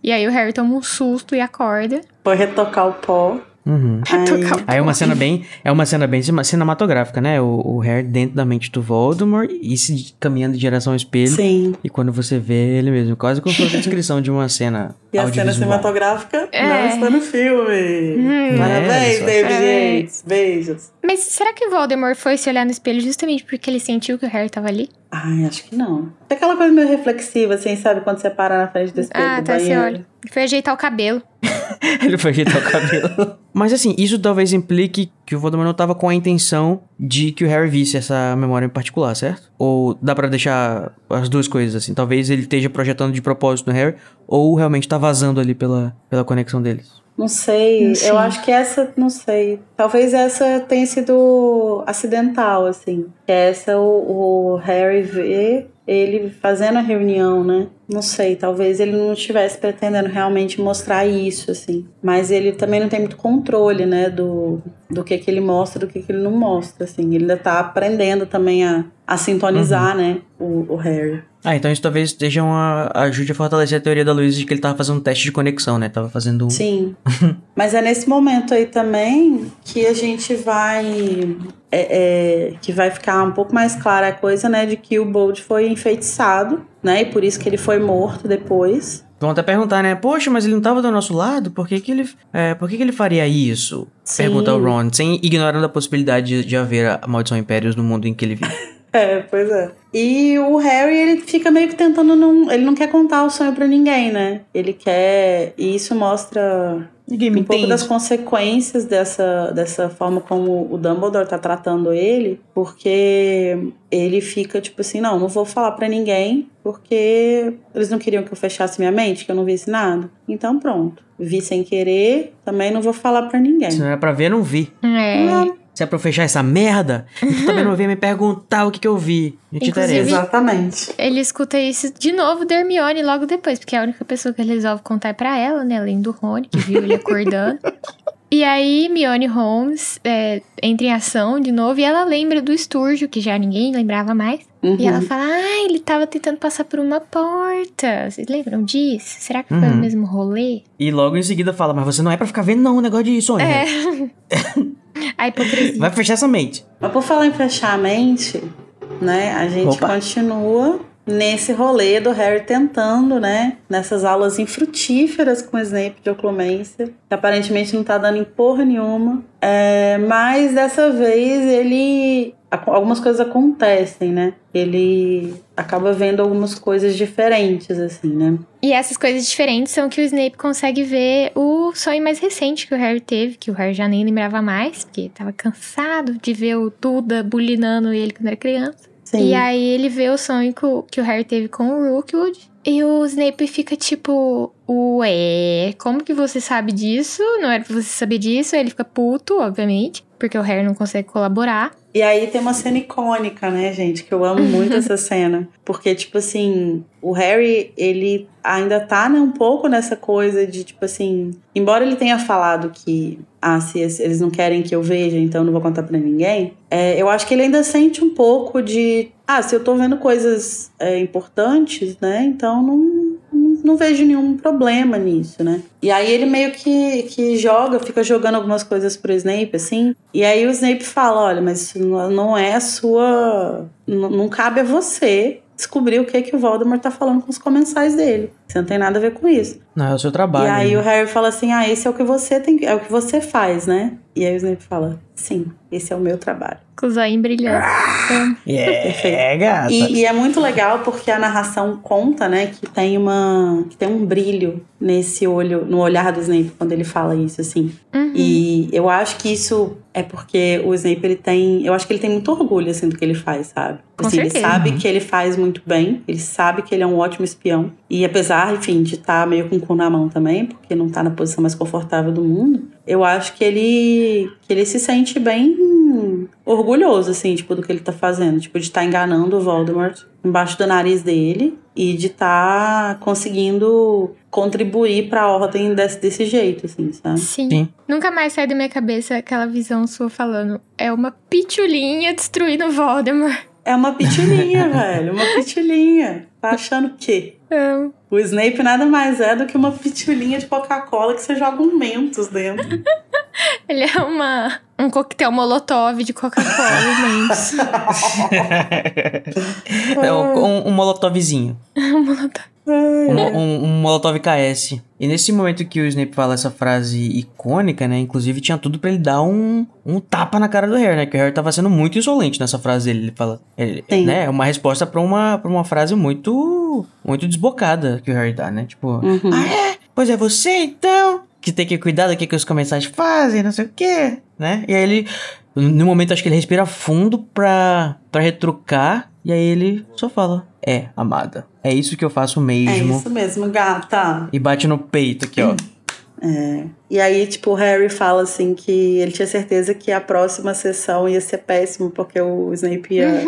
e aí o Harry toma um susto e acorda. Foi retocar o pó. Uhum. <laughs> Aí, é uma cena bem, é uma cena bem cinematográfica, né? O, o Harry dentro da mente do Voldemort e se caminhando em direção ao espelho. sim. E quando você vê ele mesmo, quase como se fosse a descrição de uma cena <laughs> E a cena cinematográfica É. não está no filme. Parabéns, É, só- David É. Beijos. Mas será que o Voldemort foi se olhar no espelho justamente porque ele sentiu que o Harry tava ali? Ai, acho que não. É aquela coisa meio reflexiva, assim, sabe? Quando você para na frente do espelho ah, do tá, você banheiro. olha. Foi ajeitar o cabelo. <laughs> ele foi ajeitar o cabelo. <laughs> Mas assim, isso talvez implique que o Voldemort não tava com a intenção de que o Harry visse essa memória em particular, certo? Ou dá pra deixar as duas coisas assim? Talvez ele esteja projetando de propósito no Harry, ou realmente tá vazando ali pela, pela conexão deles. Não sei. Eu acho que essa, não sei. Talvez essa tenha sido acidental, assim. Que essa o, o Harry vê ele fazendo a reunião, né? Não sei, talvez ele não estivesse pretendendo realmente mostrar isso, assim. Mas ele também não tem muito controle, né? Do, do que que ele mostra, do que que ele não mostra, assim. Ele ainda tá aprendendo também a, a sintonizar, né? O, o Harry. Ah, então isso talvez esteja uma ajude a fortalecer a teoria da Luísa de que ele tava fazendo um teste de conexão, né? Tava fazendo um. Sim. <laughs> Mas é nesse momento aí também que a gente vai. é, é, que vai ficar um pouco mais clara a coisa, né? De que o Bold foi enfeitiçado, né? E por isso que ele foi morto depois. Vão até perguntar, né? Poxa, mas ele não tava do nosso lado? Por que, que ele. É, por que, que ele faria isso? Sim. Pergunta o Ron, sem ignorando a possibilidade de, de haver a maldição impérios no mundo em que ele vive. <laughs> É, pois é. E o Harry, ele fica meio que tentando não. Ele não quer contar o sonho pra ninguém, né? Ele quer. E isso mostra Ninguém me um pouco entende. das consequências dessa, dessa forma como o Dumbledore tá tratando ele, porque ele fica tipo assim, não, não vou falar pra ninguém, porque eles não queriam que eu fechasse minha mente, que eu não visse nada. Então pronto, vi sem querer, também não vou falar pra ninguém. Se não era pra ver, não vi. É. Se é pra eu fechar essa merda, então também não venha me perguntar o que, que eu vi. Não te Inclusive- interessa. Exatamente. Ele escuta isso de novo da Hermione logo depois, porque a única pessoa que ele resolve contar é pra ela, né? Além do Rony, que viu ele acordando. <laughs> E aí, Hermione Holmes é, entra em ação de novo e ela lembra do Sturgio, que já ninguém lembrava mais. Uhum. E ela fala, ah, ele tava tentando passar por uma porta. Vocês lembram disso? Será que foi Uhum. o mesmo rolê? E logo em seguida fala, mas você não é pra ficar vendo não o negócio de sonho. É. <laughs> A hipocrisia. Vai fechar essa mente. Mas por falar em fechar a mente, né, a gente Opa. continua nesse rolê do Harry tentando, né, nessas aulas infrutíferas com o Snape de oclumência, que aparentemente não tá dando em porra nenhuma. É, mas dessa vez ele. Algumas coisas acontecem, né? Ele acaba vendo algumas coisas diferentes, assim, né? E essas coisas diferentes são que o Snape consegue ver o sonho mais recente que o Harry teve, que o Harry já nem lembrava mais, porque tava cansado de ver o Duda bulinando ele quando era criança. Sim. E aí ele vê o sonho que o, que o Harry teve com o Rookwood. E o Snape fica tipo, ué, como que você sabe disso? Não era pra você saber disso. Aí ele fica puto, obviamente, porque o Harry não consegue colaborar. E aí tem uma cena icônica, né, gente? Que eu amo muito essa <laughs> cena. Porque, tipo assim, o Harry, ele ainda tá, né, um pouco nessa coisa de, tipo assim. Embora ele tenha falado que, ah, se es- eles não querem que eu veja, então eu não vou contar pra ninguém. é, eu acho que ele ainda sente um pouco de, ah, se eu tô vendo coisas é, importantes, né, então não, não, vejo nenhum problema nisso, né? E aí ele meio que, que joga, fica jogando algumas coisas pro Snape, assim. E aí o Snape fala: olha, mas isso não é a sua. Não cabe a você descobrir o que, que o Voldemort tá falando com os comensais dele. Você não tem nada a ver com isso. Não, é o seu trabalho. e aí né? o Harry fala assim: ah, esse é o que você tem, é o que você faz, né? E aí o Snape fala: sim, esse é o meu trabalho. Com o zoinho brilhando. Então, É, gata. E, e é muito legal porque a narração conta, né, que tem uma que tem um brilho nesse olho, no olhar do Snape quando ele fala isso assim. uhum. E eu acho que isso é porque o Snape ele tem, eu acho que ele tem muito orgulho assim do que ele faz, sabe? Com assim, ele certeza. sabe que ele faz muito bem, ele sabe que ele é um ótimo espião. E apesar, enfim, de estar meio com o cu na mão também, porque não tá na posição mais confortável do mundo, eu acho que ele que ele se sente bem orgulhoso assim, tipo do que ele tá fazendo, tipo de estar enganando o Voldemort embaixo do nariz dele e de estar conseguindo contribuir para a ordem desse, desse jeito, assim, sabe? Sim. Sim. Nunca mais sai da minha cabeça aquela visão sua falando. É uma pitulinha destruindo o Voldemort. É uma pitulinha, <laughs> velho, uma pitulinha. Tá achando que É, o Snape nada mais é do que uma pitulinha de Coca-Cola que você joga um Mentos dentro. <laughs> Ele é uma, um coquetel molotov de Coca-Cola <laughs> e Mentos. <laughs> É um, um, um molotovzinho. Um molotov. Um, um, um Molotov KS. E nesse momento que o Snape fala essa frase icônica, né? Inclusive tinha tudo pra ele dar um, um tapa na cara do Harry, né? Que o Harry tava sendo muito insolente nessa frase dele. Ele fala. Ele, Sim. né? É uma resposta pra uma, pra uma frase muito. Muito desbocada que o Harry dá, né? Tipo. Uhum. Ah, é? Pois é você então? Que tem que cuidar do que, que os comensais fazem, não sei o quê, né? E aí ele. No momento, acho que ele respira fundo pra, pra retrucar. E aí ele só fala: É, amada. É isso que eu faço É mesmo. isso mesmo, gata. E bate no peito aqui, ó. <clears throat> É. E aí, tipo, o Harry fala assim que ele tinha certeza que a próxima sessão ia ser péssimo, porque o Snape ia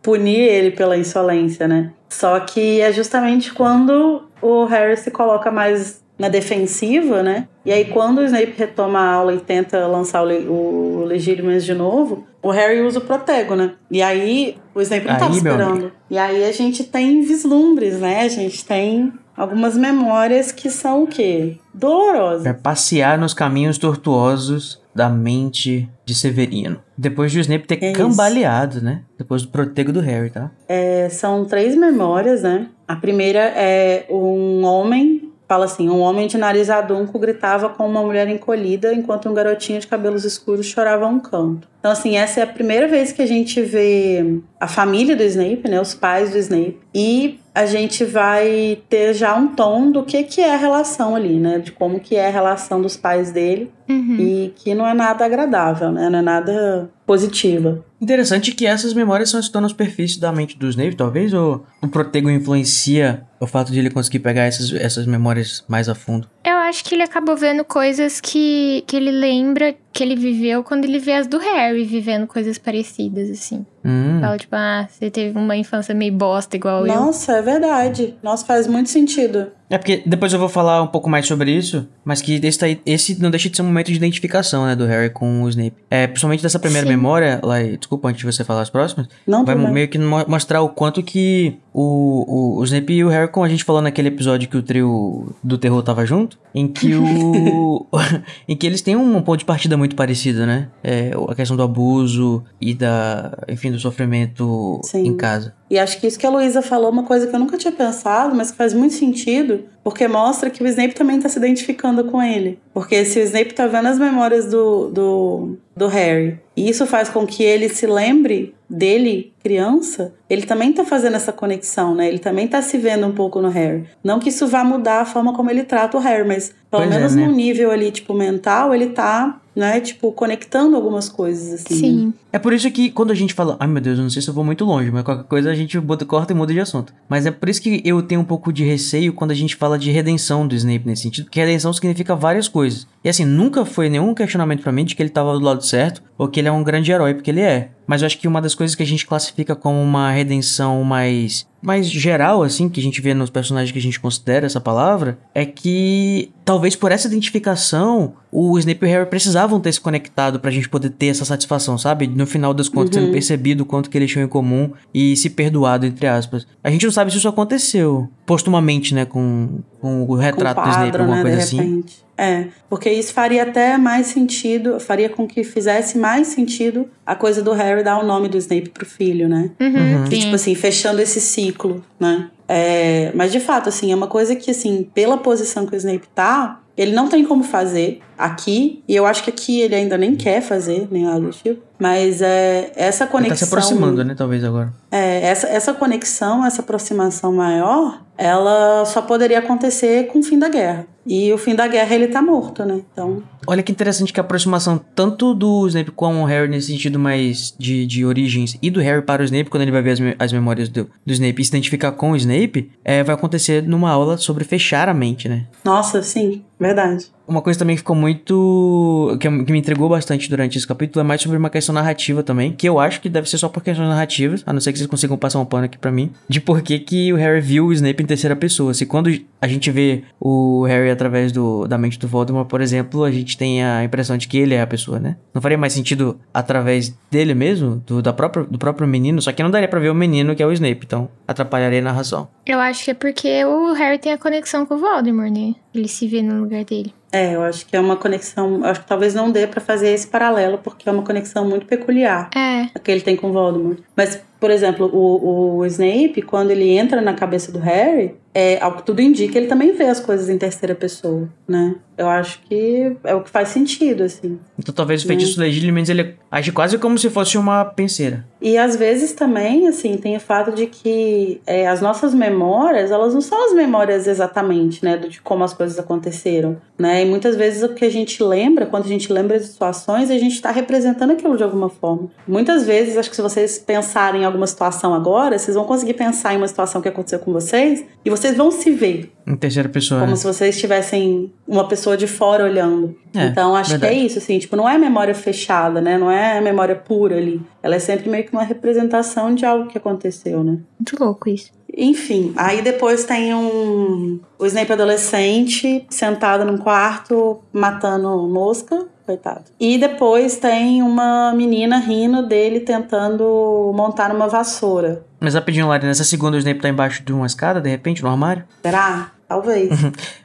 punir ele pela insolência, né? Só que é justamente quando o Harry se coloca mais na defensiva, né? E aí, quando o Snape retoma a aula e tenta lançar o, o Legítimas de novo, o Harry usa o Protego, né? E aí, o Snape não Aí, tava meu esperando. E aí, a gente tem vislumbres, né? A gente tem algumas memórias que são o quê? Dolorosas. Pra passear nos caminhos tortuosos da mente de Severino. Depois de o Snape ter É cambaleado, né? Depois do protego do Harry, tá? É, são três memórias, né? A primeira é um homem, fala assim, um homem de nariz adunco gritava com uma mulher encolhida enquanto um garotinho de cabelos escuros chorava a um canto. Então, assim, essa é a primeira vez que a gente vê a família do Snape, né? Os pais do Snape. E a gente vai ter já um tom do que, que é a relação ali, né? De como que é a relação dos pais dele. Uhum. E que não é nada agradável, né? Não é nada positiva. Interessante que essas memórias são estão na superfície da mente do Snape, talvez, ou o protego influencia o fato de ele conseguir pegar essas, essas memórias mais a fundo? Eu acho que ele acabou vendo coisas que, que ele lembra que ele viveu quando ele vê as do Harry vivendo coisas parecidas, assim. Hum. Fala, tipo, ah, você teve uma infância meio bosta igual eu. Nossa, é verdade. Nossa, faz muito sentido. É porque depois eu vou falar um pouco mais sobre isso, mas que esse, daí- esse não deixa de ser um momento de identificação, né, do Harry com o Snape. É, principalmente dessa primeira Sim. memória, lá, desculpa, antes de você falar as próximas, Não vai bem. meio que mo- mostrar o quanto que o, o, o Snape e o Harry, como a gente falou naquele episódio que o trio do terror tava junto, em que o. <laughs> <laughs> em que eles têm um ponto de partida muito parecido, né? É, a questão do abuso e da. enfim, do sofrimento Sim. em casa. E acho que isso que a Luísa falou é uma coisa que eu nunca tinha pensado, mas que faz muito sentido, porque mostra que o Snape também tá se identificando com ele. Porque se o Snape tá vendo as memórias do, do, do Harry, e isso faz com que ele se lembre dele, criança, ele também tá fazendo essa conexão, né? Ele também tá se vendo um pouco no Harry. Não que isso vá mudar a forma como ele trata o Harry, mas pelo Pois é, menos né? no nível ali, tipo, mental, ele tá, né, tipo, conectando algumas coisas, assim. né? Sim. É por isso que quando a gente fala, ai meu Deus, eu não sei se eu vou muito longe, mas qualquer coisa a gente bota, corta e muda de assunto. Mas é por isso que eu tenho um pouco de receio quando a gente fala de redenção do Snape nesse sentido, porque redenção significa várias coisas. E assim, nunca foi nenhum questionamento pra mim de que ele tava do lado certo ou que ele é um grande herói, porque ele é. Mas eu acho que uma das coisas que a gente classifica como uma redenção mais mais geral, assim, que a gente vê nos personagens que a gente considera essa palavra, é que talvez por essa identificação, o Snape e o Harry precisavam ter se conectado pra gente poder ter essa satisfação, sabe? No final das contas, tendo percebido o quanto que eles tinham em comum e se perdoado, entre aspas. A gente não sabe se isso aconteceu postumamente, né, com, com o com retrato o do Snape, quadro, alguma né, coisa de assim. repente. É, porque isso faria até mais sentido, faria com que fizesse mais sentido a coisa do Harry dar o nome do Snape pro filho, né? Uhum, E, sim. tipo assim, fechando esse ciclo, né? É, mas de fato, assim, é uma coisa que, assim, pela posição que o Snape tá, ele não tem como fazer aqui, e eu acho que aqui ele ainda nem quer fazer, nem nada do tipo. Mas é, essa Ele conexão. tá se aproximando, né, talvez agora. É, essa, essa conexão, essa aproximação maior, ela só poderia acontecer com o fim da guerra. E o fim da guerra ele tá morto, né? Então, Olha que interessante que a aproximação tanto do Snape com o Harry nesse sentido mais de, de origens e do Harry para o Snape, quando ele vai ver as, me- as memórias do, do Snape e se identificar com o Snape, é, vai acontecer numa aula sobre fechar a mente, né? nossa, sim, verdade. Uma coisa também que ficou muito. Que, me entregou bastante durante esse capítulo é mais sobre uma questão narrativa também. Que eu acho que deve ser só por questões narrativas, a não ser que vocês consigam passar um pano aqui pra mim. De por que, que o Harry viu o Snape em terceira pessoa. Se quando a gente vê o Harry através do, da mente do Voldemort, por exemplo, a gente tem a impressão de que ele é a pessoa, né? Não faria mais sentido através dele mesmo, do, da própria, do próprio menino, só que não daria pra ver o menino que é o Snape, então atrapalharia a narração. Eu acho que é porque o Harry tem a conexão com o Voldemort, né? Ele se vê no lugar dele. É, eu acho que é uma conexão. Acho que talvez não dê pra fazer esse paralelo, porque é uma conexão muito peculiar É. a que ele tem com o Voldemort. Mas, por exemplo, o, o Snape, quando ele entra na cabeça do Harry, é, ao que tudo indica, ele também vê as coisas em terceira pessoa, né? Eu acho que é o que faz sentido, assim. Então talvez o feitiço legílimens ele age quase como se fosse uma penseira. E às vezes também, assim, tem o fato de que é, as nossas memórias, elas não são as memórias exatamente, né, de como as coisas aconteceram, né? E muitas vezes o que a gente lembra, quando a gente lembra de situações, a gente está representando aquilo de alguma forma. Muitas vezes, acho que se vocês pensarem em alguma situação agora, vocês vão conseguir pensar em uma situação que aconteceu com vocês e vocês vão se ver Em terceira pessoa. como né? se vocês tivessem uma pessoa de fora olhando. É, então acho verdade. que é isso, assim, tipo, não é memória fechada, né? Não é memória pura ali. Ela é sempre meio que uma representação de algo que aconteceu, né? Muito louco isso. Enfim, aí depois tem um o Snape adolescente sentado num quarto matando mosca, coitado. E depois tem uma menina rindo dele tentando montar numa vassoura. Mas rapidinho, Lari, nessa segunda o Snape tá embaixo de uma escada, de repente, no armário? Será? Talvez.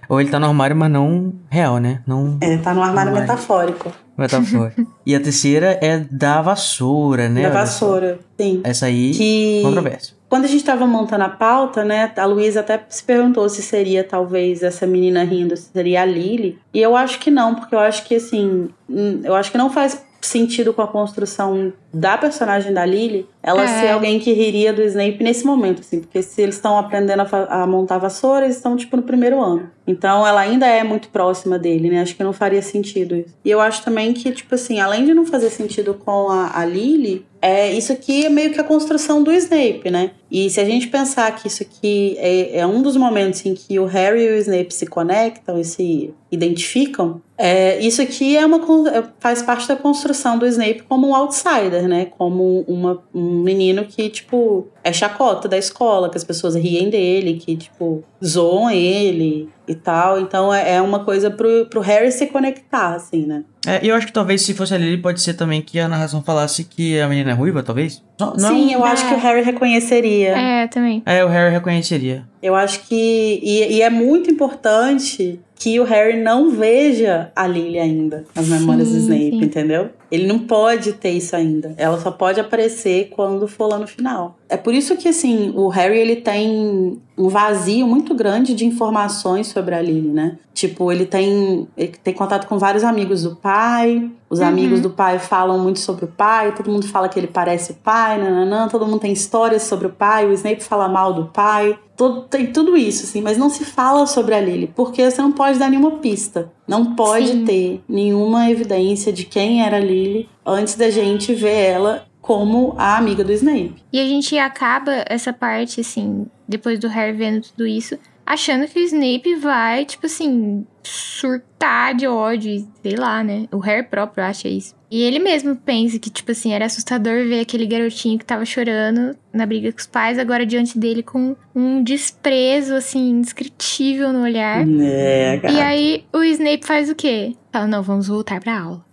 Ou ele tá no armário, mas não real, né? Não É, tá no armário Armário. metafórico. metáfora. <laughs> e a terceira é da vassoura, né? da vassoura. Sim. Essa aí, Que controvérsia. Quando a gente estava montando a pauta, né, a Luísa até se perguntou se seria talvez essa menina rindo, se seria a Lily. E eu acho que não, porque eu acho que assim, hum, eu acho que não faz sentido com a construção da personagem da Lily ela É. ser alguém que riria do Snape nesse momento, assim, porque se eles estão aprendendo a, a montar vassoura, eles estão tipo no primeiro ano. Então ela ainda é muito próxima dele, né? Acho que não faria sentido isso. E eu acho também que, tipo assim, além de não fazer sentido com a, a Lily, é, isso aqui é meio que a construção do Snape, né? E se a gente pensar que isso aqui é, é um dos momentos em que o Harry e o Snape se conectam e se identificam, é, isso aqui é uma, é, faz parte da construção do Snape como um outsider, né? Como uma, um menino que, tipo, é chacota da escola, que as pessoas riem dele, que, tipo, zoam ele e tal. Então é, é uma coisa pro, pro Harry se conectar, assim, né? É, e eu acho que talvez se fosse a Lily, pode ser também que a narração falasse que a menina é ruiva, talvez. Não, não- Sim, eu é. acho que o Harry reconheceria. É, também. É, o Harry reconheceria. Eu acho que. E, e é muito importante que o Harry não veja a Lily ainda nas memórias do Sim, Snape, sim. entendeu? Ele não pode ter isso ainda. Ela só pode aparecer quando for lá no final. É por isso que, assim, o Harry ele tem um vazio muito grande de informações sobre a Lily, né? Tipo, ele tem, ele tem contato com vários amigos do pai. Os Uhum. amigos do pai falam muito sobre o pai. Todo mundo fala que ele parece o pai, nananã. Todo mundo tem histórias sobre o pai. O Snape fala mal do pai. Todo- tem tudo isso, assim, mas não se fala sobre a Lily, porque você não pode dar nenhuma pista. Não pode Sim. ter nenhuma evidência de quem era a Lily antes da gente ver ela como a amiga do Snape. E a gente acaba essa parte, assim, depois do Harry vendo tudo isso, achando que o Snape vai, tipo assim, surtar de ódio, sei lá, né? O Harry próprio acha isso. E ele mesmo pensa que, tipo assim, era assustador ver aquele garotinho que tava chorando na briga com os pais, agora diante dele com um desprezo, assim, indescritível no olhar. É, E aí o Snape faz o quê? Fala, não, vamos voltar pra aula.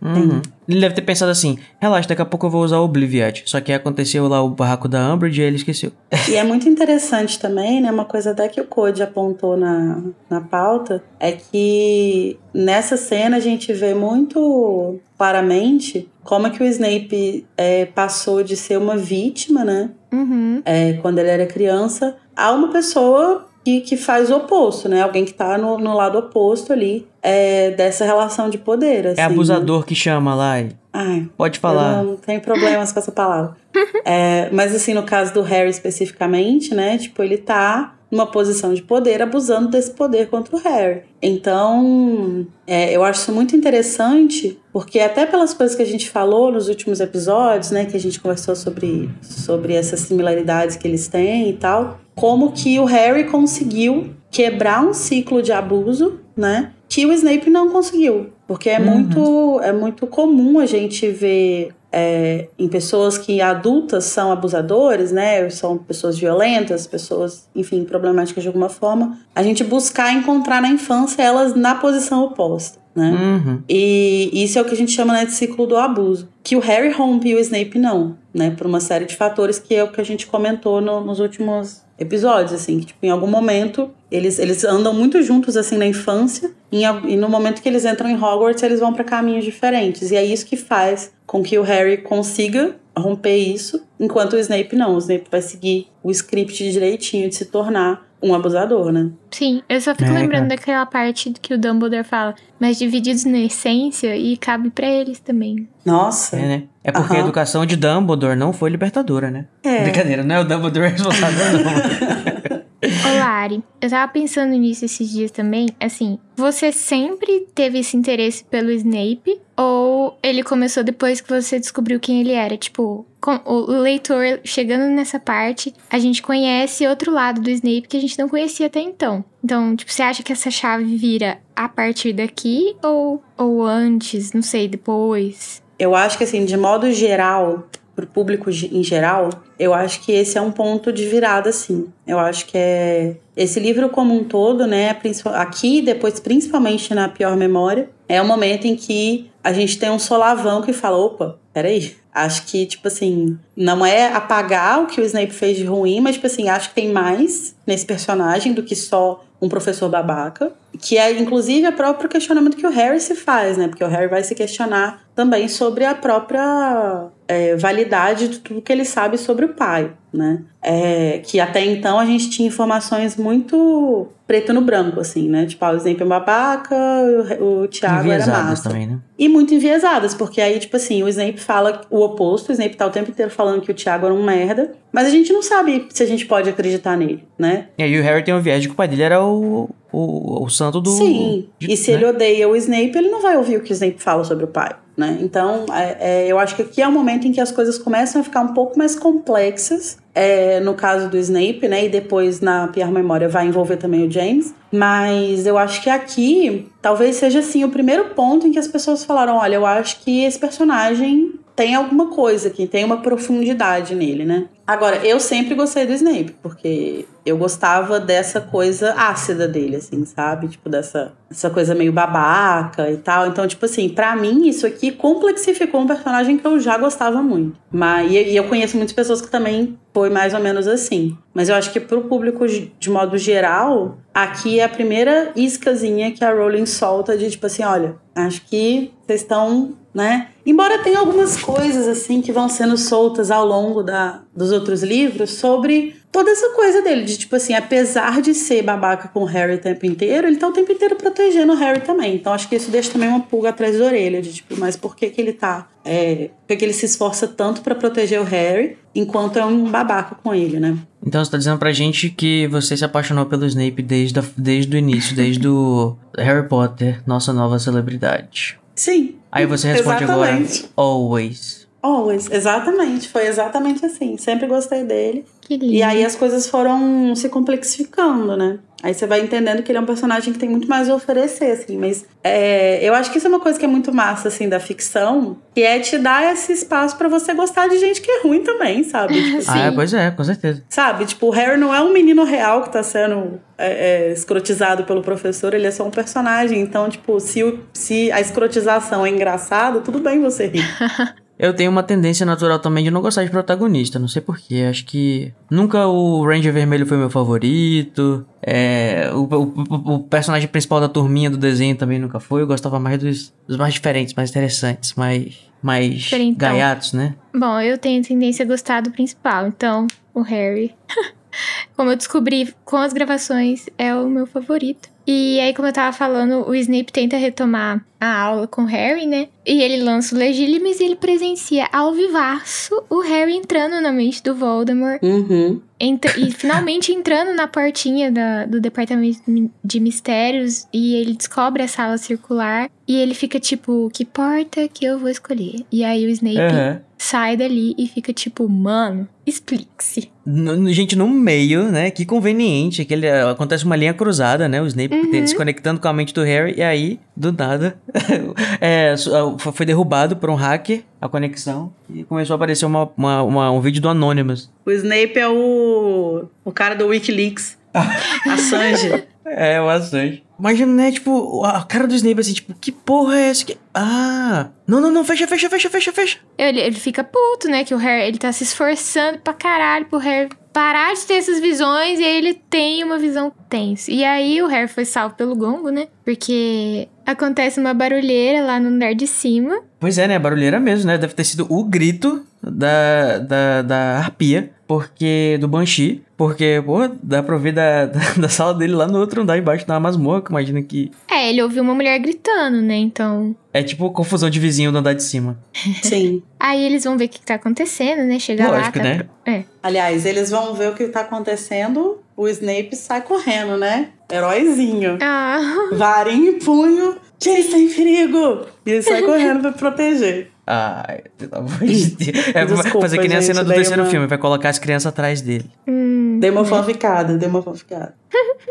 Uhum. <laughs> Ele deve ter pensado assim: relaxa, daqui a pouco eu vou usar o Obliviate. Só que aconteceu lá o barraco da Umbridge e ele esqueceu. E é muito interessante também, né? Uma coisa até que o Code apontou na, na pauta é que nessa cena a gente vê muito claramente como é que o Snape é, passou de ser uma vítima, né? Uhum. é, quando ele era criança, a uma pessoa que, que faz o oposto, né? Alguém que tá no, no lado oposto ali é, dessa relação de poder. Assim, É abusador que chama lá. e- Né? Ai, Pode eu falar. não tenho problemas com essa palavra. <laughs> É, mas assim, no caso do Harry especificamente, né? Tipo, ele tá numa posição de poder, abusando desse poder contra o Harry. Então, é, eu acho isso muito interessante, porque até pelas coisas que a gente falou nos últimos episódios, né? Que a gente conversou sobre, sobre essas similaridades que eles têm e tal, como que o Harry conseguiu quebrar um ciclo de abuso, né? que o Snape não conseguiu. Porque é, Uhum. muito, é muito comum a gente ver é, em pessoas que adultas são abusadores, né? São pessoas violentas, pessoas, enfim, problemáticas de alguma forma. A gente buscar encontrar na infância elas na posição oposta, né? Uhum. E isso é o que a gente chama né, de ciclo do abuso. Que o Harry rompe e o Snape não, né? Por uma série de fatores que é o que a gente comentou no- nos últimos episódios, assim. Que, tipo, em algum momento, eles, eles andam muito juntos, assim, na infância. al- E, no momento que eles entram em Hogwarts, eles vão para caminhos diferentes. E é isso que faz com que o Harry consiga romper isso, enquanto o Snape não. O Snape vai seguir o script direitinho de se tornar um abusador, né? Sim, eu só fico É, lembrando cara. daquela parte que o Dumbledore fala, mas divididos na essência e cabe pra eles também. Nossa. É, né? É porque a Aham. educação de Dumbledore não foi libertadora, né? É. Brincadeira, não é o Dumbledore responsável, <laughs> não. Ô Lari, eu tava pensando nisso esses dias também, assim, você sempre teve esse interesse pelo Snape? Ou ele começou depois que você descobriu quem ele era? Tipo, o leitor chegando nessa parte, a gente conhece outro lado do Snape que a gente não conhecia até então. Então, tipo, você acha que essa chave vira a partir daqui ou, ou antes? Não sei, depois? Eu acho que, assim, de modo geral, pro público ge- em geral, eu acho que esse é um ponto de virada, sim. Eu acho que é. Esse livro como um todo, né? Aqui, depois, principalmente na pior memória, é o momento em que a gente tem um solavão que fala: opa, peraí. Acho que, tipo assim, não é apagar o que o Snape fez de ruim, mas, tipo assim, acho que tem mais nesse personagem do que só um professor babaca. Que é, inclusive, o próprio questionamento que o Harry se faz, né? Porque o Harry vai se questionar também sobre a própria é, validade de tudo que ele sabe sobre o pai, né? É, que até então a gente tinha informações muito preto no branco, assim, né? Tipo, ah, o Snape é babaca, o, o Thiago era massa. também, né? E muito enviesadas, porque aí, tipo assim, o Snape fala o oposto, o Snape tá o tempo inteiro falando que o Thiago era um merda, mas a gente não sabe se a gente pode acreditar nele, né? E aí o Harry tem um viés de que o pai dele era o, o, o santo do... Sim, de- e se né? ele odeia o Snape, ele não vai ouvir o que o Snape fala sobre o pai, né? Então, é, é, eu acho que aqui é o momento em que as coisas começam a ficar um pouco mais complexas, é, no caso do Snape, né? E depois, na pior memória, vai envolver também o James. Mas eu acho que aqui, talvez seja, assim, o primeiro ponto em que as pessoas falaram, olha, eu acho que esse personagem tem alguma coisa aqui, tem uma profundidade nele, né? Agora, eu sempre gostei do Snape, porque eu gostava dessa coisa ácida dele, assim, sabe? Tipo, dessa essa coisa meio babaca e tal. Então, tipo assim, pra mim, isso aqui complexificou um personagem que eu já gostava muito. Mas, e, eu conheço muitas pessoas que também foi mais ou menos assim. Mas eu acho que pro público, de de modo geral, aqui é a primeira iscazinha que a Rowling solta de tipo assim, olha, acho que vocês estão, né? Embora tenha algumas coisas assim que vão sendo soltas ao longo da, dos outros livros sobre toda essa coisa dele, de tipo assim, apesar de ser babaca com o Harry o tempo inteiro, ele tá o tempo inteiro protegendo o Harry também. Então acho que isso deixa também uma pulga atrás da orelha, de tipo, mas por que que ele tá, é, por que que ele se esforça tanto pra proteger o Harry, enquanto é um babaca com ele, né? Então você tá dizendo pra gente que você se apaixonou pelo Snape desde, a- desde o início, desde o Harry Potter, nossa nova celebridade. Sim. Aí você responde Exatamente. agora, always. Always, exatamente, foi exatamente assim. Sempre gostei dele. Que lindo. E aí as coisas foram se complexificando, né? Aí você vai entendendo que ele é um personagem que tem muito mais a oferecer, assim. Mas é, eu acho que isso é uma coisa que é muito massa, assim, da ficção, que é te dar esse espaço pra você gostar de gente que é ruim também, sabe? <laughs> Tipo, Sim. Ah, pois é, com certeza. Sabe? Tipo, o Harry não é um menino real que tá sendo é, é, escrotizado pelo professor, ele é só um personagem. Então, tipo, se, o- se a escrotização é engraçada, tudo bem você rir. <laughs> Eu tenho uma tendência natural também de não gostar de protagonista, não sei porquê. Acho que nunca o Ranger Vermelho foi meu favorito. É, o, o- o personagem principal da turminha do desenho também nunca foi. Eu gostava mais dos, dos mais diferentes, mais interessantes, mais, mais Diferentão. gaiatos, né? Bom, eu tenho tendência a gostar do principal, então o Harry. <laughs> como eu descobri com as gravações, é o meu favorito. E aí, como eu tava falando, o Snape tenta retomar a aula com o Harry, né? E ele lança o Legílimes e ele presencia ao vivaço o Harry entrando na mente do Voldemort. Uhum. Entra- e <laughs> finalmente entrando na portinha da- do departamento de mistérios e ele descobre a sala circular e ele fica tipo, que porta que eu vou escolher? E aí o Snape Aham. sai dali e fica tipo, mano, explique-se. N- gente, no meio, né? Que conveniente. Que ele, acontece uma linha cruzada, né? O Snape Uhum. se conectando com a mente do Harry. E aí, do nada, <laughs> é, ah, foi derrubado por um hacker a conexão. E começou a aparecer uma, uma- uma- um vídeo do Anonymous. O Snape é o, o cara do Wikileaks. <laughs> Assange. É, o Assange. Imagina, né? Tipo, a cara do Snape assim, tipo, que porra é essa? Que... Ah! Não, não, não, fecha, fecha, fecha, fecha, fecha. Ele, ele fica puto, né? Que o Harry, ele tá se esforçando pra caralho pro Harry parar de ter essas visões e aí ele tem uma visão tensa. E aí o Harry foi salvo pelo gongo, né? Porque acontece uma barulheira lá no andar de cima. Pois é, né? Barulheira mesmo, né? Deve ter sido o grito da, da, da arpia, porque. do Banshee. Porque, pô, dá pra ouvir da, <laughs> da, da sala dele lá no outro andar embaixo da masmorra, que imagina que. É, ele ouviu uma mulher gritando, né? Então. É tipo confusão de vizinho do andar de cima. <laughs> Sim. Aí eles vão ver o que, tá acontecendo, né? Chega lá. Lógico, tá né? pro- É. Aliás, eles vão ver o que tá acontecendo. O Snape sai correndo, né? Heróizinho. Ah, <laughs> Varinha em punho. Gente, tá em perigo! E ele sai correndo pra proteger. Ai, pelo amor de <laughs> Deus. É Desculpa, fazer que nem a cena do terceiro uma- filme, vai colocar as crianças atrás dele. hum, Dei uma fanficada, dei uma fanficada.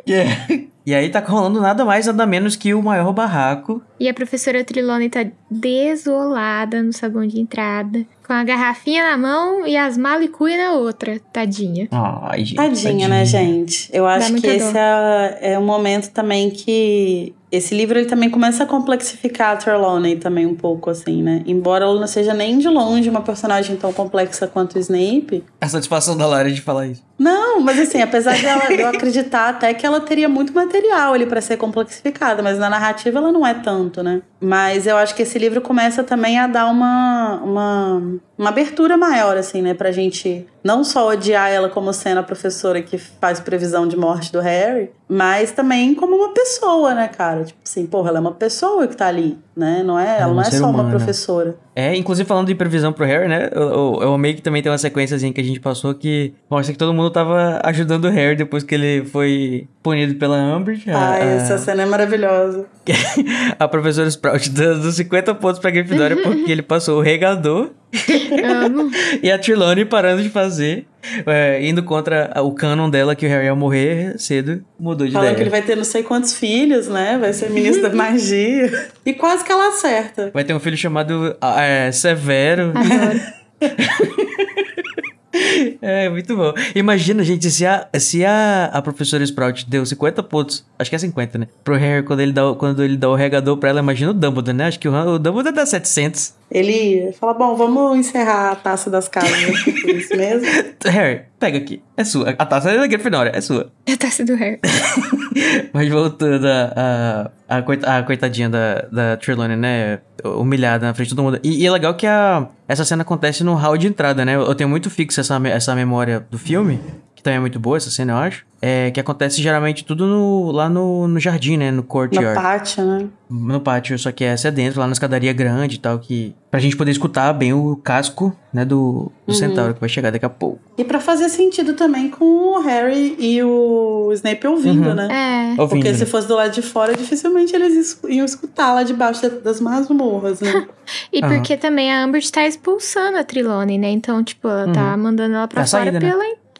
<laughs> E aí tá rolando nada mais, nada menos que o maior barraco. E a professora Trilone tá desolada no saguão de entrada, com a garrafinha na mão e as malicuia na outra, tadinha. Ai, gente. Tadinha, né, gente? Eu acho que muita esse é, é um momento também que. Esse livro ele também começa a complexificar a Trelawney também um pouco, assim, né? Embora ela não seja nem de longe uma personagem tão complexa quanto o Snape. A satisfação da Lara de falar isso. Não, mas assim, apesar de, ela, eu <laughs> acreditar até que ela teria muito material ali pra ser complexificada, mas na narrativa ela não é tanto, né? Mas eu acho que esse livro começa também a dar uma, uma, uma abertura maior, assim, né? Pra gente não só odiar ela como sendo a professora que faz previsão de morte do Harry, mas também como uma pessoa, né, cara? Tipo assim, porra, ela é uma pessoa que tá ali, né? Não é, ela um não é só uma professora. É, inclusive falando de previsão pro Harry, né? Eu, eu, eu amei que também tem uma sequenciazinha que a gente passou que mostra que todo mundo tava ajudando o Harry depois que ele foi punido pela Umbridge. Ai, a- essa cena é maravilhosa. <laughs> a professora Sprout dando 50 pontos pra Grifinória porque ele passou o regador <laughs> <laughs> e a Trelawney parando de fazer, é, indo contra o canon dela que o Harry ia morrer cedo, mudou de Falando ideia. que ele vai ter não sei quantos filhos, né? Vai ser ministro da <laughs> magia. E quase que ela acerta. Vai ter um filho chamado é, Severo. Adoro. <laughs> É, muito bom. Imagina, gente, se a, se a, a professora Sprout deu 50 pontos, acho que é 50, né? Pro Harry quando ele dá, o- quando ele dá o regador pra ela, imagina o Dumbledore, né? Acho que o, o Dumbledore dá 700. Ele fala: Bom, vamos encerrar a taça das casas por isso mesmo. <laughs> Harry, pega aqui, é sua. A taça é da Grifinória, é sua. A taça do Harry. <laughs> Mas voltando a, a, a, coita- a coitadinha da, da Trelawney, né? Humilhada na frente de todo mundo. E, e é legal que a, essa cena acontece no hall de entrada, né? Eu, tenho muito fixo essa, essa memória do filme, que também é muito boa essa cena, eu acho. É que acontece geralmente tudo no, lá no, no jardim, né? No No courtyard. pátio, né? No pátio, só que essa é dentro, lá na escadaria grande e tal, que... Pra gente poder escutar bem o casco, né, do, do centauro, que vai chegar daqui a pouco. E pra fazer sentido também com o Harry e o Snape ouvindo, Uhum. né? É. Ouvindo, Porque né? se fosse do lado de fora, dificilmente eles es- iam escutar lá debaixo da- das masmorras, né? <laughs> E Aham. porque também a Amber tá expulsando a Trilone, né? Então, tipo, ela tá mandando ela pra É a fora saída, né?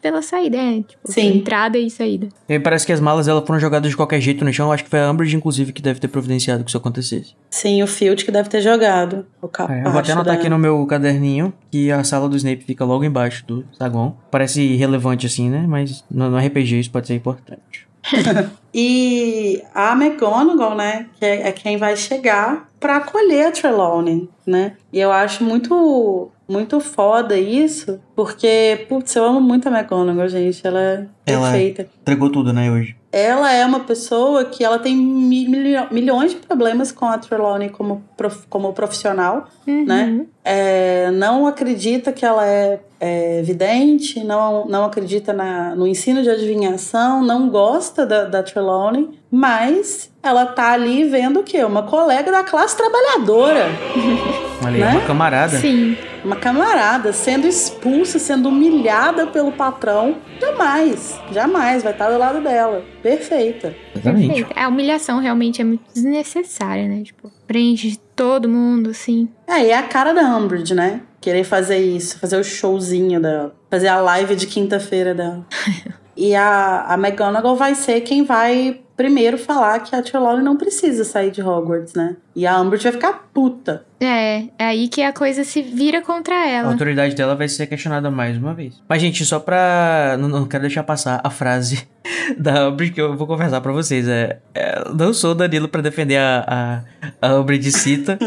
Pela, saída, é. Tipo, Sim. entrada e saída. E parece que as malas dela foram jogadas de qualquer jeito no chão. Acho que foi a Umbridge, inclusive, que deve ter providenciado que isso acontecesse. Sim, o Field que deve ter jogado. O É, eu vou até anotar aqui no meu caderninho que a sala do Snape fica logo embaixo do saguão. Parece irrelevante assim, né? Mas no, no RPG isso pode ser importante. <laughs> E a McGonagall, né, que é, é quem vai chegar pra acolher a Trelawney, né? E eu acho muito muito foda isso, porque, putz, eu amo muito a McGonagall, gente. Ela é Ela perfeita. Entregou tudo, né, hoje. Ela é uma pessoa que ela tem milho- milhões de problemas com a Trelawney como, prof- como profissional, Uhum. né? É, não acredita que ela é, é vidente, não, não acredita na, no ensino de adivinhação, não gosta da, da Trelawney, mas ela tá ali vendo o quê? Uma colega da classe trabalhadora, <laughs> Olha aí, Né? uma camarada. Sim. uma camarada, sendo expulsa, sendo humilhada pelo patrão. Jamais, jamais vai estar do lado dela. Perfeita. Exatamente. Perfeito. A humilhação realmente é muito desnecessária, né? Tipo, prende todo mundo, assim. É, e é a cara da Umbridge, né? querer fazer isso, fazer o showzinho dela, fazer a live de quinta-feira dela. <laughs> e a, a McGonagall vai ser quem vai primeiro falar que a Trelawney não precisa sair de Hogwarts, né? E a Umbridge vai ficar puta. É, é aí que a coisa se vira contra A ela. autoridade dela vai ser questionada mais uma vez. Mas, gente, só pra. Não, não quero deixar passar a frase <laughs> da Umbridge que eu vou conversar pra vocês. É, é, não sou o Danilo pra defender a, a, a Umbridge cita,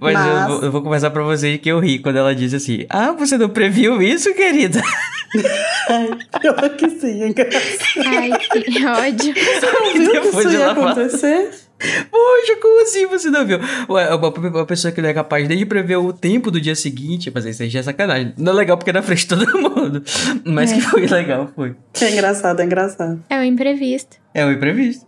mas, <laughs> Mas- Eu, vou, eu vou conversar pra vocês que eu ri quando ela disse assim: Ah, você não previu isso, querida? <laughs> Ai, pior que sim, é engraçado. Ai, que ódio. Não viu que isso ia ela fala- acontecer? Poxa, como assim você não viu? Ué, uma, uma pessoa que não é capaz nem de prever o tempo do dia seguinte, mas isso aí já é sacanagem. Não é legal porque é na frente de todo mundo. Mas que foi legal, foi. É engraçado, é engraçado. É o imprevisto. É o imprevisto.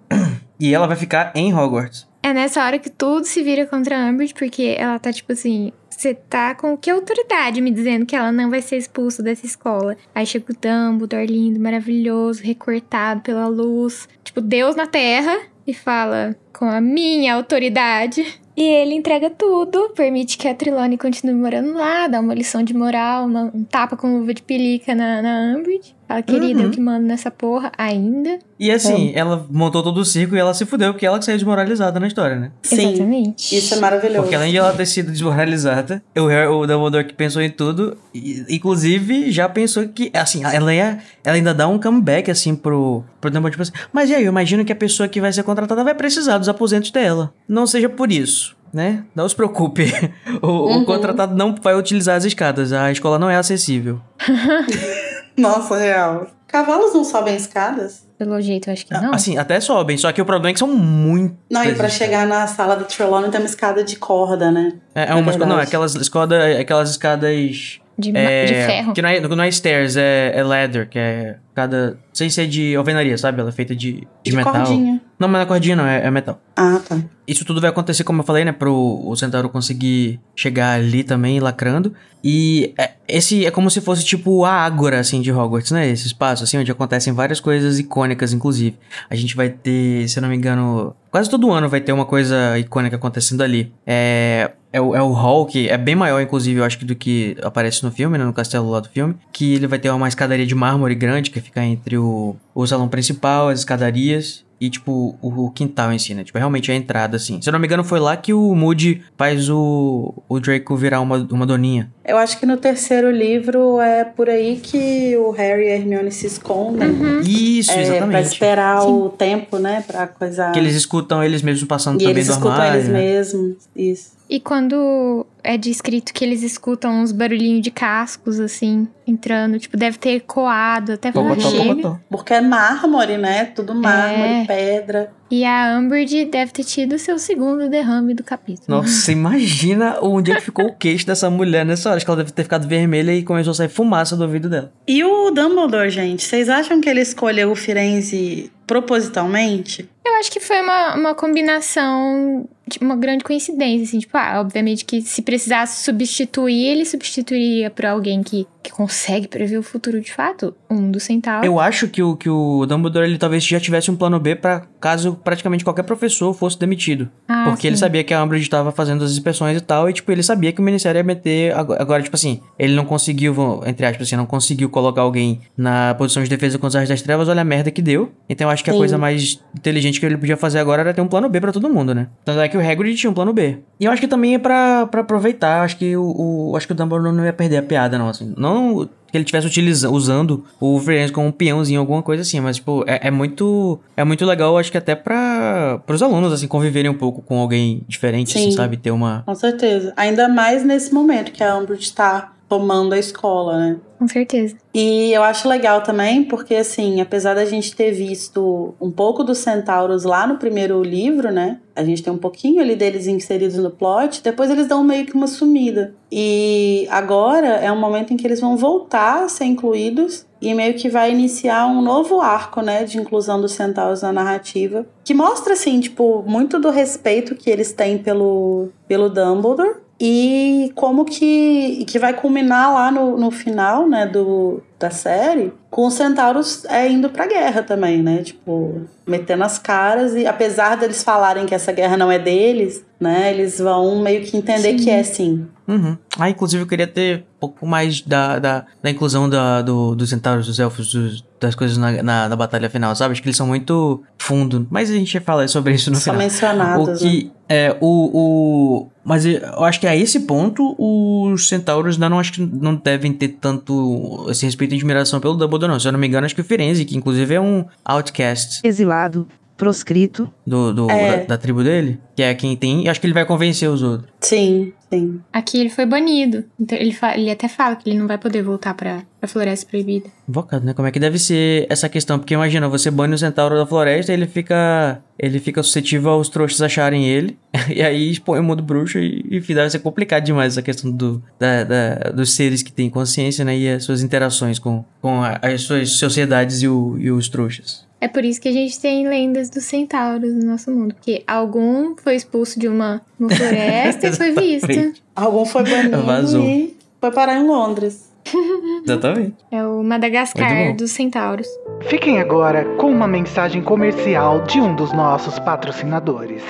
E ela vai ficar em Hogwarts. É nessa hora que tudo se vira contra a Umbridge, porque ela tá tipo assim. Você tá com que autoridade me dizendo que ela não vai ser expulsa dessa escola? Aí chega o Dumbledore lindo, maravilhoso, recortado pela luz. Tipo, Deus na Terra. E fala, com a minha autoridade. E ele entrega tudo, permite que a Trelawney continue morando lá, dá uma lição de moral, uma- um tapa com luva de pelica na, na Umbridge. Fala, querida, Uhum. eu que mando nessa porra ainda. E assim, ela montou todo o circo e ela se fudeu porque ela que saiu desmoralizada na história, né? Sim, Exatamente. isso é maravilhoso. Porque além de ela ter sido desmoralizada, o, Harry, o Dumbledore que pensou em tudo, e- inclusive já pensou que, assim, ela, ia, ela ainda dá um comeback, assim, pro, pro Dumbledore, tipo assim, mas e aí, eu imagino que a pessoa que vai ser contratada vai precisar dos aposentos dela. Não seja por isso. Né? Não se preocupe. <laughs> O, o Uhum. contratado não vai utilizar as escadas. A escola não é acessível. <laughs> Nossa, real. Cavalos não sobem escadas? Pelo jeito, eu acho que não. Assim, até sobem, só que o problema é que são muito. Não, e pra chegar na sala do Trelawney tem uma escada de corda, né? É, é É uma escada. Não, é aquelas, escada, aquelas escadas. De, é, de ferro. Que não é, não é stairs, é, é ladder, que é cada. Sem ser de alvenaria, sabe? Ela é feita de, de, De metal. cordinha. Não, mas não é cordinha, não, é, é metal. Ah, tá. Isso tudo vai acontecer, como eu falei, né? Pro o Centauro conseguir chegar ali também, lacrando. E é, esse é como se fosse tipo a Ágora, assim, de Hogwarts, né? Esse espaço, assim, onde acontecem várias coisas icônicas, inclusive. A gente vai ter, se eu não me engano, quase todo ano vai ter uma coisa icônica acontecendo ali. É, é, o, é o hall, que é bem maior, inclusive, eu acho que do que aparece no filme, né? No castelo lá do filme. Que ele vai ter uma escadaria de mármore grande, que fica entre o, o salão principal, as escadarias e, tipo, o, o quintal em si, né? Tipo, realmente a entrada, assim. Se eu não me engano, foi lá que o Moody faz o, o Draco virar uma, uma doninha. Eu acho que no terceiro livro é por aí que o Harry e a Hermione se escondem. Isso, É, pra exatamente. esperar o tempo, né? Pra coisa. Que eles escutam eles mesmos passando E também eles do escutam armário, eles né? mesmos. Isso. E quando é descrito que eles escutam uns barulhinhos de cascos, assim, entrando, tipo, deve ter ecoado até falar Pocotó, chega. Porque é mármore, né? Tudo mármore, É. pedra. E a Umbridge deve ter tido seu segundo derrame do capítulo. Nossa, <laughs> imagina onde é que ficou o queixo dessa mulher nessa hora. Acho que ela deve ter ficado vermelha e começou a sair fumaça do ouvido dela. E o Dumbledore, gente, vocês acham que ele escolheu o Firenze propositalmente? Eu acho que foi uma, uma combinação, de uma grande coincidência, assim, tipo, ah, obviamente que se precisasse substituir, ele substituiria por alguém que, que consegue prever o futuro de fato, um dos centauros. Eu acho que o, que o Dumbledore ele talvez já tivesse um plano B pra caso praticamente qualquer professor fosse demitido. Ah, Porque ele sim. sabia que a Umbridge estava fazendo as inspeções e tal, e tipo, ele sabia que o Ministério ia meter. Agora, tipo assim, ele não conseguiu, entre aspas, assim, não conseguiu colocar alguém na posição de defesa contra as das trevas, olha a merda que deu. Então eu acho que a Sim. coisa mais inteligente que ele podia fazer agora era ter um plano B pra todo mundo, né? Tanto é que o Hagrid tinha um plano B. E eu acho que também é pra, pra aproveitar, acho que o, o- acho que o Dumbledore não ia perder a piada, não, assim. Não que ele estivesse utilizando, usando o Firenze como um peãozinho, alguma coisa assim, mas, tipo, é, é muito é muito legal, acho que até pra, pros alunos, assim, conviverem um pouco com alguém diferente, assim, Sim. sabe? Ter uma... Com certeza. Ainda mais nesse momento que a Umbridge tá tomando a escola, né? Com certeza. E eu acho legal também, porque assim, apesar da gente ter visto um pouco dos centauros lá no primeiro livro, né? A gente tem um pouquinho ali deles inseridos no plot, depois eles dão meio que uma sumida. E agora é um momento em que eles vão voltar a ser incluídos e meio que vai iniciar um novo arco, né, de inclusão dos centauros na narrativa, que mostra assim, tipo, muito do respeito que eles têm pelo pelo Dumbledore e como que, que vai culminar lá no, no final, né, do, da série, com os centauros é, indo pra guerra também, né, tipo, metendo as caras e apesar deles falarem que essa guerra não é deles, né, eles vão meio que entender Sim. que é sim. Uhum. Ah, inclusive eu queria ter um pouco mais da, da, da inclusão da, do, dos centauros, dos elfos, dos- das coisas na, na, na batalha final, sabe? Acho que eles são muito fundo. Mas a gente fala sobre isso no São final. mencionados. O que é o, o mas eu acho que a esse ponto os centauros ainda não acho que não devem ter tanto esse respeito e admiração pelo Dumbledore não. Se eu não me engano, acho que o Firenze, que inclusive é um outcast Exilado, proscrito, do, do- É. da, da tribo dele, que é quem tem, e acho que ele vai convencer os outros. Sim, sim. Aqui ele foi banido. Então ele, fa- ele até fala que ele não vai poder voltar pra, pra Floresta Proibida. Invocado, né? Como é que deve ser essa questão? Porque imagina, você bane o centauro da floresta, ele fica. Ele fica suscetível aos trouxas acharem ele. <laughs> E aí expõe o mundo bruxo e, enfim, deve ser complicado demais essa questão do, da, da- dos seres que têm consciência, né? E as suas interações com, com a- as suas sociedades e, o- e os trouxas. É por isso que a gente tem lendas dos centauros no nosso mundo. Porque algum foi expulso de uma, uma floresta e foi <laughs> visto. Algum foi banido <laughs> Vazou. e foi parar em Londres. <laughs> Exatamente. É o Madagascar dos centauros. Fiquem agora com uma mensagem comercial de um dos nossos patrocinadores.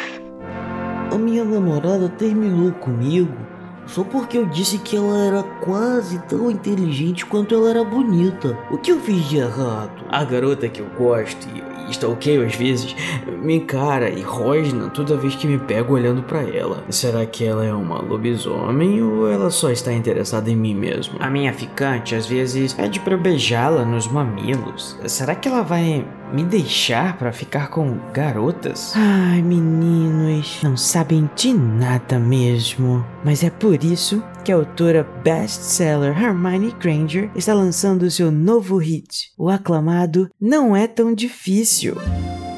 A minha namorada terminou comigo só porque eu disse que ela era quase tão inteligente quanto ela era bonita. O que eu fiz de errado? A garota que eu gosto e stalkeio às vezes me encara e rosna toda vez que me pego olhando pra ela. Será que ela é uma lobisomem ou ela só está interessada em mim mesmo? A minha ficante às vezes pede pra eu beijá-la nos mamilos. Será que ela vai me deixar pra ficar com garotas? Ai, meninos, não sabem de nada mesmo. Mas é por isso que a autora best-seller Hermione Granger está lançando seu novo hit, o aclamado Não É Tão Difícil.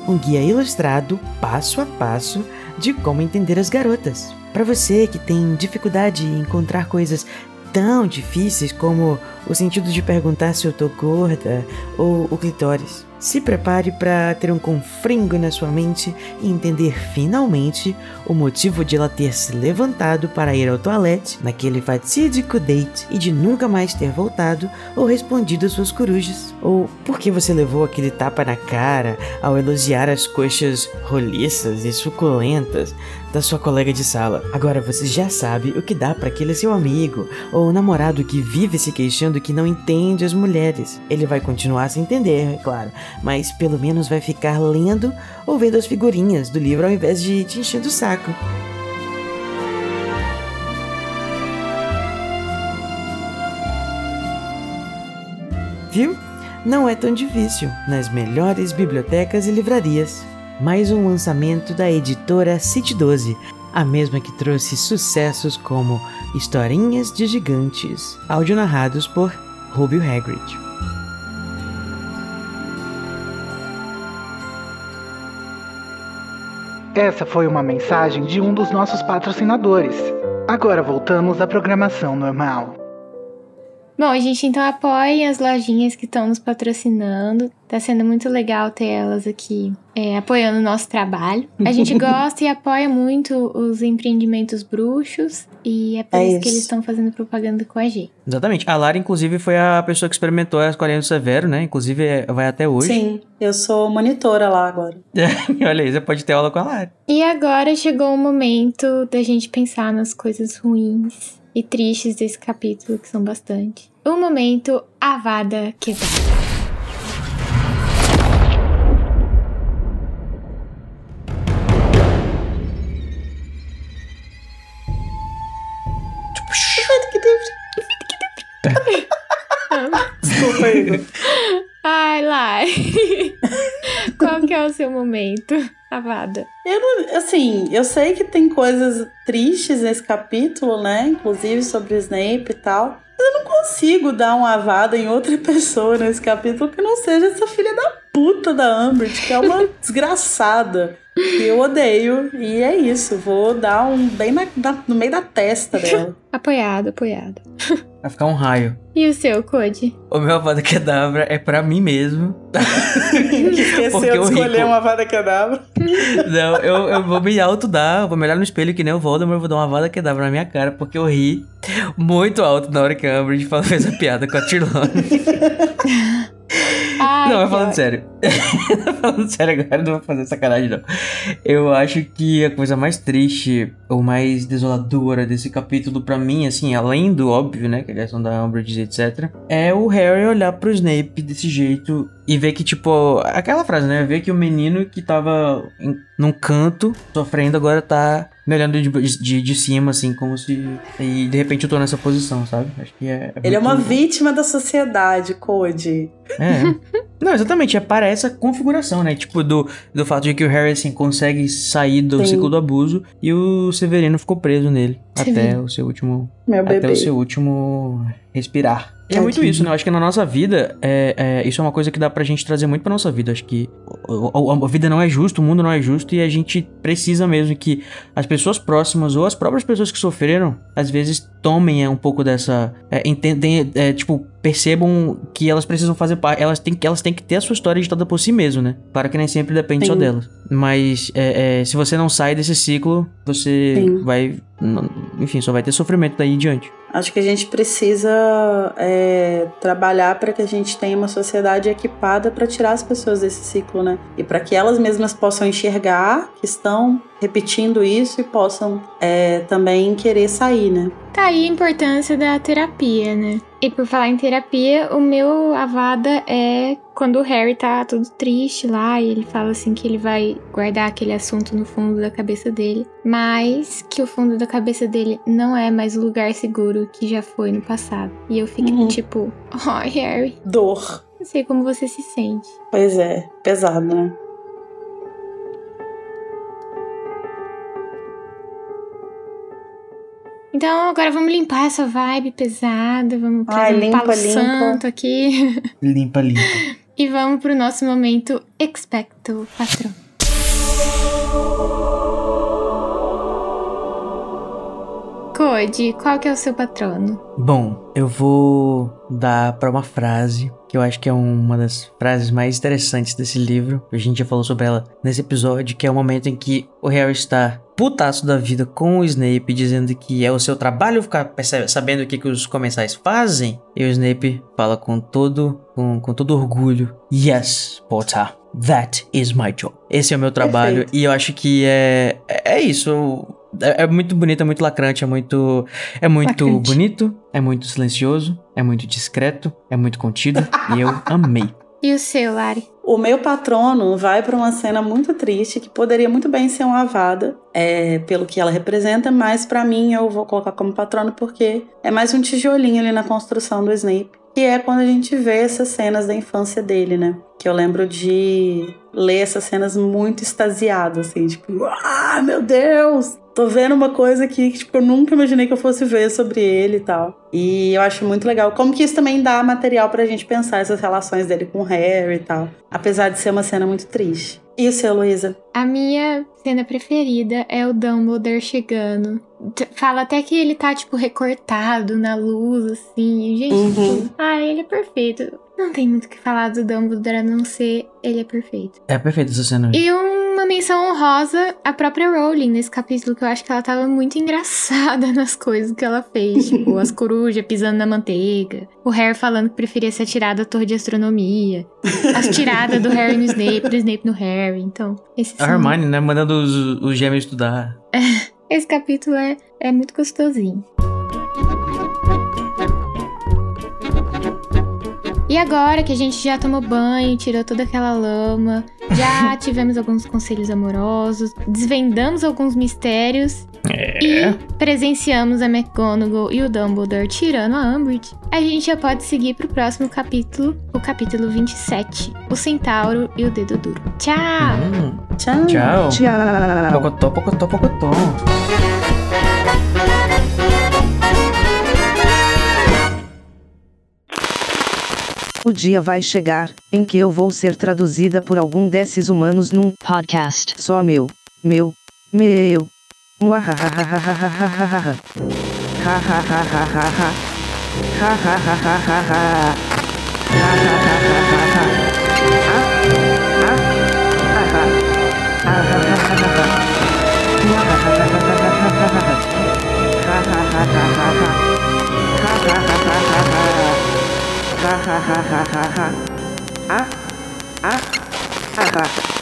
Um guia ilustrado, passo a passo, de como entender as garotas. Para você que tem dificuldade em encontrar coisas tão difíceis como o sentido de perguntar se eu tô gorda ou o clitóris. Se prepare para ter um confringo na sua mente e entender finalmente o motivo de ela ter se levantado para ir ao toalete naquele fatídico date e de nunca mais ter voltado ou respondido às suas corujas. Ou por que você levou aquele tapa na cara ao elogiar as coxas roliças e suculentas da sua colega de sala. Agora você já sabe o que dá para aquele seu amigo ou namorado que vive se queixando que não entende as mulheres. Ele vai continuar sem entender, é claro, mas pelo menos vai ficar lendo ou vendo as figurinhas do livro ao invés de te enchendo o saco. Viu? Não é tão difícil nas melhores bibliotecas e livrarias. Mais um lançamento da editora City 12, a mesma que trouxe sucessos como Historinhas de Gigantes, áudio narrados por Rubio Hagrid. Essa foi uma mensagem de um dos nossos patrocinadores. Agora voltamos à programação normal. Bom, gente, então apoiem as lojinhas que estão nos patrocinando. Tá sendo muito legal ter elas aqui é, apoiando o nosso trabalho. A gente <laughs> gosta e apoia muito os empreendimentos bruxos. E é por É isso, que isso. eles estão fazendo propaganda com a gente. Exatamente. A Lara, inclusive, foi a pessoa que experimentou a escolinha do Severo, né? Inclusive, é- vai até hoje. Sim, eu sou monitora lá agora. <laughs> Olha aí, você pode ter aula com a Lara. E agora chegou o momento da gente pensar nas coisas ruins e tristes desse capítulo, que são bastante. O momento Avada Kedavra. Desculpa, Igor. Ai, Lai. <laughs> <laughs> Qual que é o seu momento, Avada? Eu não, assim, eu sei que tem coisas tristes nesse capítulo, né? Inclusive sobre o Snape e tal. Mas eu não consigo dar uma avada em outra <laughs> pessoa nesse capítulo que não seja essa filha da puta da Umbridge, que é uma <laughs> desgraçada. Que eu odeio. E é isso. Vou dar um bem na- na- no meio da testa dela. Apoiado, apoiado. Vai ficar um raio. E o seu, Code? O meu Avada Kedavra é pra mim mesmo. que <laughs> esqueceu Porque de escolher Rico- uma avada cadabra. <laughs> Não, eu, eu vou me autodar, eu vou me olhar no espelho que nem o Voldemort, eu vou dar uma Avada Kedavra na minha cara, porque eu ri muito alto na hora que a Umbridge fez a piada com a Trelawney. <laughs> Ah, Ai, não, mas falando sério. <laughs> falando sério agora, não vou fazer sacanagem, não. Eu acho que a coisa mais triste ou mais desoladora desse capítulo, pra mim, assim, além do óbvio, né, que é a questão da Umbridge, etc., é o Harry olhar pro Snape desse jeito e ver que, tipo, aquela frase, né? Ver que o menino que tava em, num canto, sofrendo, agora tá me olhando de, de, de cima, assim, como se. E de repente eu tô nessa posição, sabe? Acho que é. Ele é uma vítima da sociedade, Code. É. <laughs> Não, exatamente, é para essa configuração, né? Tipo, do, do fato de que o Harry, assim, consegue sair do Sim. ciclo do abuso e o Severino ficou preso nele até Severino. o seu último. Meu Até bebê. o seu último respirar. E é muito isso, né? Eu acho que na nossa vida, é, é, isso é uma coisa que dá pra gente trazer muito pra nossa vida. Acho que o- a vida não é justa, o mundo não é justo e a gente precisa mesmo que as pessoas próximas ou as próprias pessoas que sofreram, às vezes tomem é, um pouco dessa. É, entendem, é, tipo, percebam que elas precisam fazer parte. Elas têm, que- elas têm que ter a sua história ditada por si mesmo, né? Para que nem sempre depende só Sim. delas. Mas é, é, se você não sai desse ciclo, você Sim. vai. Enfim, só vai ter sofrimento daí em diante. Acho que a gente precisa é, trabalhar para que a gente tenha uma sociedade equipada para tirar as pessoas desse ciclo, né? E para que elas mesmas possam enxergar que estão repetindo isso e possam é, também querer sair, né? Tá aí a importância da terapia, né? E por falar em terapia, o meu avada é quando o Harry tá todo triste lá e ele fala assim que ele vai guardar aquele assunto no fundo da cabeça dele, mas que o fundo da cabeça dele não é mais o lugar seguro que já foi no passado. E eu fico Uhum. tipo, <laughs> ai, Harry, Dor. não sei como você se sente. Pois é, pesado, né? Então agora vamos limpar essa vibe pesada, vamos Ai, fazer um limpa, palo limpa. santo aqui. <laughs> Limpa, limpa. E vamos pro nosso momento Expecto Patron. Code, qual que é o seu patrono? Bom, eu vou dar pra uma frase que eu acho que é uma das frases mais interessantes desse livro. A gente já falou sobre ela nesse episódio, que é o momento em que o Harry está putaço da vida com o Snape, dizendo que é o seu trabalho ficar sabendo o que, que os comensais fazem. E o Snape fala com todo, com, com todo orgulho: Yes, Potter. That is my job. Esse é o meu trabalho. Perfeito. E eu acho que é é isso. É, é muito bonito, é muito lacrante, é muito. É muito Lacrante. bonito, é muito silencioso, é muito discreto, é muito contido. <laughs> e eu amei. E o seu, Lari? O meu patrono vai para uma cena muito triste que poderia muito bem ser uma avada, é, pelo que ela representa, mas para mim eu vou colocar como patrono porque é mais um tijolinho ali na construção do Snape, que é quando a gente vê essas cenas da infância dele, né? Que eu lembro de ler essas cenas muito extasiado, assim, tipo, ah, meu Deus! Tô vendo uma coisa aqui que tipo, eu nunca imaginei que eu fosse ver sobre ele e tal. E eu acho muito legal. Como que isso também dá material pra gente pensar essas relações dele com o Harry e tal. Apesar de ser uma cena muito triste. E o seu, Luísa? A minha cena preferida é o Dumbledore chegando. Fala até que ele tá, tipo, recortado na luz, assim. Gente, Uhum. tipo, ah, ele é perfeito. Não tem muito o que falar do Dumbledore a não ser ele é perfeito. É perfeito essa cena. E uma menção honrosa à própria Rowling nesse capítulo, que eu acho que ela tava muito <laughs> engraçada nas coisas que ela fez. Tipo, as <laughs> corujas pisando na manteiga. O Harry falando que preferia ser atirado da torre de astronomia. As tiradas do Harry no Snape, do Snape no Harry. Então, esse, A Hermione, né? Mandando os, os gêmeos estudar. <laughs> esse capítulo é, é muito gostosinho. E agora que a gente já tomou banho, tirou toda aquela lama, já <laughs> tivemos alguns conselhos amorosos, desvendamos alguns mistérios e presenciamos a McGonagall e o Dumbledore tirando a Umbridge, a gente já pode seguir pro próximo capítulo, o capítulo 27, o Centauro e o Dedo Duro. Tchau! Hum, Tchau. tchau. Tchau. Pocotó, pocotó, pocotó. O dia vai chegar em que eu vou ser traduzida por algum desses humanos num Podcast. só meu, meu, meu. Muahahahahahahaha. Hahahahaha. Hahahahaha. Hahahahaha. Ah, ah, ah, ah. Ahahahaha. Muahahahahahaha. Hahahahaha. Hahahahaha. Hahahahaha. Ah, Ah, ah, ah.